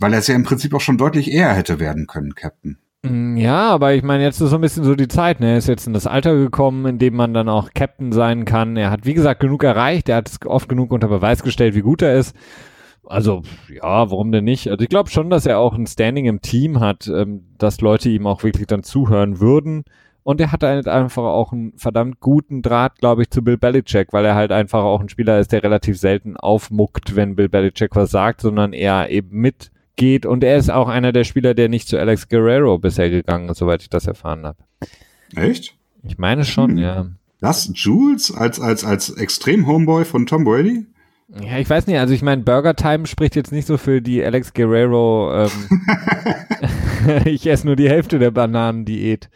weil er es ja im Prinzip auch schon deutlich eher hätte werden können, Captain. Mm, ja, aber ich meine, jetzt ist so ein bisschen so die Zeit. Ne? Er ist jetzt in das Alter gekommen, in dem man dann auch Captain sein kann. Er hat, wie gesagt, genug erreicht. Er hat es oft genug unter Beweis gestellt, wie gut er ist. Also, ja, warum denn nicht? Also ich glaube schon, dass er auch ein Standing im Team hat, ähm, dass Leute ihm auch wirklich dann zuhören würden. Und er hat halt einfach auch einen verdammt guten Draht, glaube ich, zu Bill Belichick, weil er halt einfach auch ein Spieler ist, der relativ selten aufmuckt, wenn Bill Belichick was sagt, sondern eher eben mit geht. Und er ist auch einer der Spieler, der nicht zu Alex Guerrero bisher gegangen ist, soweit ich das erfahren habe. Echt? Ich meine schon, hm. ja. Das Jules als, als, als Extrem-Homeboy von Tom Brady? Ja, ich weiß nicht, also ich meine, Burger Time spricht jetzt nicht so für die Alex Guerrero, ähm, ich esse nur die Hälfte der Bananendiät.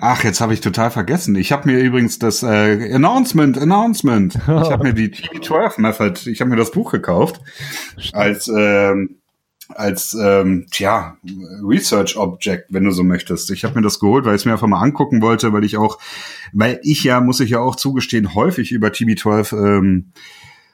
Ach, jetzt habe ich total vergessen. Ich habe mir übrigens das äh, Announcement, Announcement. Ich habe mir die TV12 Method, ich habe mir das Buch gekauft als ähm, als ähm, tja Research Object, wenn du so möchtest. Ich habe mir das geholt, weil ich es mir einfach mal angucken wollte, weil ich auch, weil ich ja muss ich ja auch zugestehen häufig über TB12 ähm,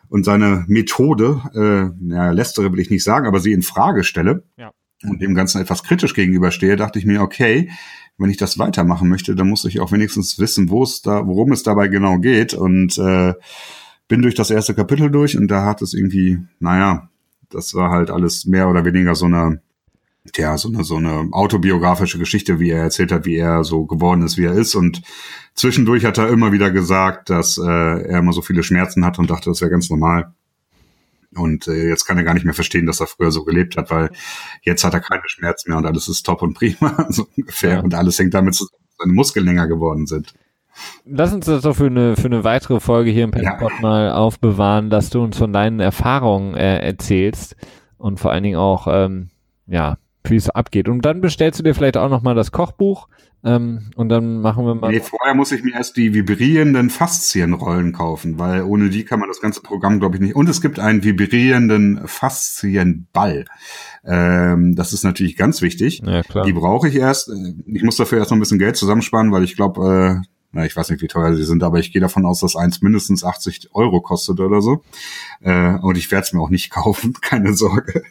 und seine Methode, äh, ja, lästere will ich nicht sagen, aber sie in Frage stelle ja. und dem Ganzen etwas kritisch gegenüberstehe, dachte ich mir, okay, wenn ich das weitermachen möchte, dann muss ich auch wenigstens wissen, wo es da, worum es dabei genau geht. Und äh, bin durch das erste Kapitel durch und da hat es irgendwie, naja, das war halt alles mehr oder weniger so eine, ja, so eine, so eine autobiografische Geschichte, wie er erzählt hat, wie er so geworden ist, wie er ist. Und zwischendurch hat er immer wieder gesagt, dass äh, er immer so viele Schmerzen hat und dachte, das wäre ganz normal. Und äh, jetzt kann er gar nicht mehr verstehen, dass er früher so gelebt hat, weil jetzt hat er keine Schmerzen mehr und alles ist top und prima, so ungefähr. Ja. Und alles hängt damit zusammen, dass seine Muskeln länger geworden sind. Lass uns das doch für eine, für eine weitere Folge hier im Penspot ja. mal aufbewahren, dass du uns von deinen Erfahrungen äh, erzählst und vor allen Dingen auch, ähm, ja, wie es abgeht. Und dann bestellst du dir vielleicht auch nochmal das Kochbuch ähm, und dann machen wir mal. Nee, vorher muss ich mir erst die vibrierenden Faszienrollen kaufen, weil ohne die kann man das ganze Programm, glaube ich, nicht. Und es gibt einen vibrierenden Faszienball. Ähm, das ist natürlich ganz wichtig. Ja, klar. Die brauche ich erst. Ich muss dafür erst noch ein bisschen Geld zusammensparen, weil ich glaube, äh, na, ich weiß nicht, wie teuer sie sind, aber ich gehe davon aus, dass eins mindestens 80 Euro kostet oder so. Äh, und ich werde es mir auch nicht kaufen, keine Sorge.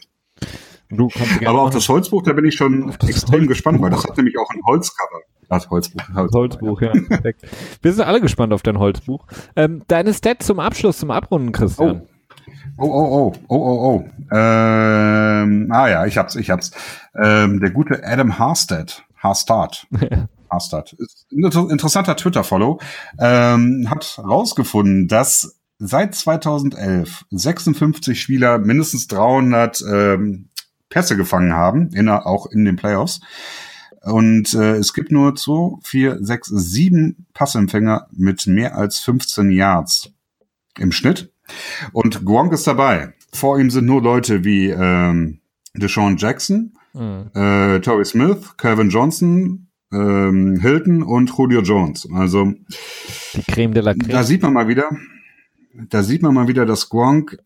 Du kannst Aber auch das Holzbuch, da bin ich schon extrem Holzbuch. gespannt, weil das hat nämlich auch ein Holzcover. Das Holzbuch. Holzbuch, Holzbuch ja. Perfekt. Wir sind alle gespannt auf dein Holzbuch. Ähm, deine Stats zum Abschluss, zum Abrunden, Christian. Oh, oh, oh, oh, oh, oh. Ähm, ah ja, ich hab's, ich hab's. Ähm, der gute Adam Harstead, Harstad. Harstad. Ist ein interessanter Twitter-Follow. Ähm, hat rausgefunden, dass seit 2011 56 Spieler mindestens 300 ähm, Pässe gefangen haben, in, auch in den Playoffs. Und äh, es gibt nur zwei, vier, sechs, sieben Passempfänger mit mehr als 15 Yards im Schnitt. Und Gronk ist dabei. Vor ihm sind nur Leute wie ähm, Deshaun Jackson, mhm. äh, Torrey Smith, Calvin Johnson, ähm, Hilton und Julio Jones. Also die Creme de la Creme. Da sieht man mal wieder, da sieht man mal wieder, dass Gronk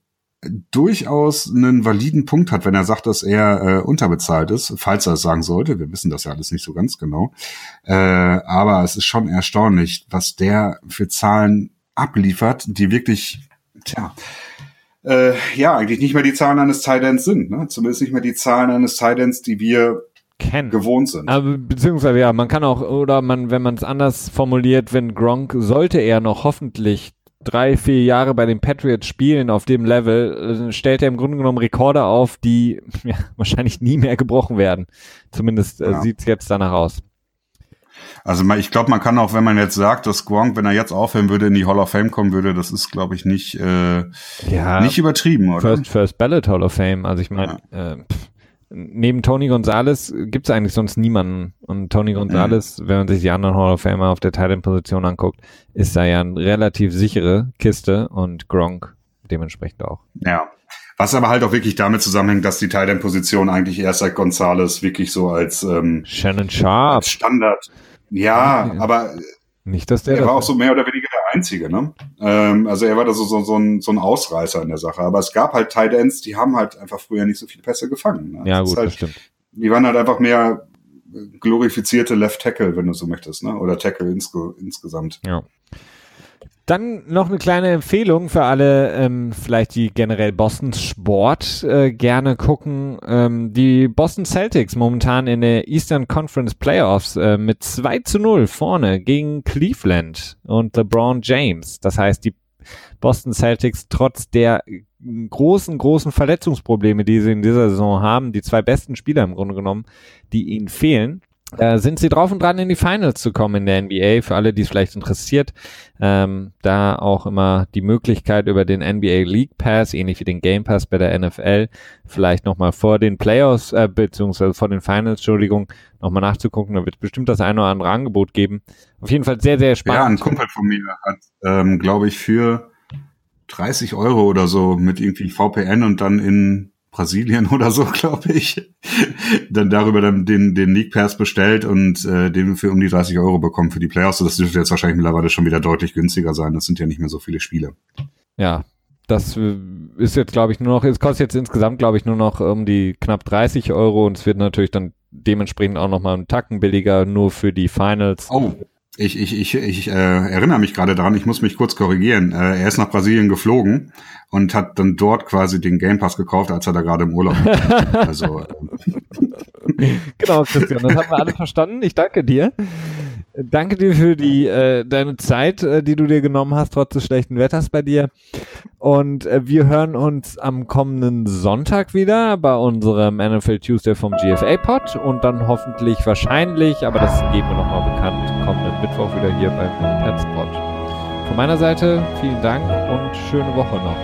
durchaus einen validen Punkt hat, wenn er sagt, dass er äh, unterbezahlt ist, falls er es sagen sollte. Wir wissen das ja alles nicht so ganz genau. Äh, aber es ist schon erstaunlich, was der für Zahlen abliefert, die wirklich, tja, äh, ja, eigentlich nicht mehr die Zahlen eines Tidends sind. Ne? Zumindest nicht mehr die Zahlen eines Tidends, die wir kennen. gewohnt sind. Aber, beziehungsweise ja, man kann auch, oder man, wenn man es anders formuliert, wenn Gronk sollte er noch hoffentlich drei, vier Jahre bei den Patriots spielen auf dem Level, äh, stellt er im Grunde genommen Rekorde auf, die ja, wahrscheinlich nie mehr gebrochen werden. Zumindest äh, ja. sieht es jetzt danach aus. Also ich glaube, man kann auch, wenn man jetzt sagt, dass Gronk, wenn er jetzt aufhören würde, in die Hall of Fame kommen würde, das ist, glaube ich, nicht, äh, ja, nicht übertrieben, oder? First, First Ballot Hall of Fame. Also ich meine, äh, neben Tony Gonzalez gibt es eigentlich sonst niemanden. Und Tony Gonzalez, mhm. wenn man sich die anderen Hall of Famer auf der Titan-Position anguckt, ist da ja eine relativ sichere Kiste und Gronk dementsprechend auch. Ja. Was aber halt auch wirklich damit zusammenhängt, dass die Titan-Position eigentlich erst seit Gonzalez wirklich so als ähm, Shannon Sharp als Standard. Ja, ja, aber Nicht, dass der. Er war auch so mehr oder weniger der Einzige, ne? Ähm, also er war da so, so, so, ein, so ein Ausreißer in der Sache. Aber es gab halt Tight Ends, die haben halt einfach früher nicht so viele Pässe gefangen. Ne? Ja, das gut, halt, das stimmt. Die waren halt einfach mehr glorifizierte Left Tackle, wenn du so möchtest, ne? Oder Tackle insge insgesamt. Ja. Dann noch eine kleine Empfehlung für alle, ähm, vielleicht die generell Boston Sport äh, gerne gucken. Ähm, die Boston Celtics momentan in der Eastern Conference Playoffs äh, mit 2 zu 0 vorne gegen Cleveland und LeBron James. Das heißt, die Boston Celtics trotz der großen, großen Verletzungsprobleme, die sie in dieser Saison haben, die zwei besten Spieler im Grunde genommen, die ihnen fehlen, äh, sind sie drauf und dran, in die Finals zu kommen in der NBA. Für alle, die es vielleicht interessiert, ähm, da auch immer die Möglichkeit über den NBA League Pass, ähnlich wie den Game Pass bei der NFL, vielleicht nochmal vor den Playoffs, äh, beziehungsweise vor den Finals, Entschuldigung, nochmal nachzugucken. Da wird bestimmt das eine oder andere Angebot geben. Auf jeden Fall sehr, sehr spannend. Ja, ein Kumpel von mir hat, ähm, glaube ich, für 30 Euro oder so mit irgendwie VPN und dann in Brasilien oder so, glaube ich, dann darüber dann den, den League Pass bestellt und äh, den für um die 30 Euro bekommen für die Playoffs. Das dürfte jetzt wahrscheinlich mittlerweile schon wieder deutlich günstiger sein. Das sind ja nicht mehr so viele Spiele. Ja, das äh, ist jetzt, glaube ich, nur noch, es kostet jetzt insgesamt, glaube ich, nur noch um die knapp 30 Euro und es wird natürlich dann dementsprechend auch nochmal einen Tacken billiger, nur für die Finals. Oh, ich, ich, ich, ich äh, erinnere mich gerade daran, ich muss mich kurz korrigieren. Äh, er ist nach Brasilien geflogen und hat dann dort quasi den Game Pass gekauft, als er da gerade im Urlaub war. also, äh. genau, Christian, das haben wir alle verstanden. Ich danke dir. Danke dir für die äh, deine Zeit, äh, die du dir genommen hast, trotz des schlechten Wetters bei dir. Und äh, wir hören uns am kommenden Sonntag wieder bei unserem NFL Tuesday vom GFA Pod und dann hoffentlich wahrscheinlich, aber das geben wir nochmal bekannt, kommenden Mittwoch wieder hier beim Pets Pod. Von meiner Seite vielen Dank und schöne Woche noch.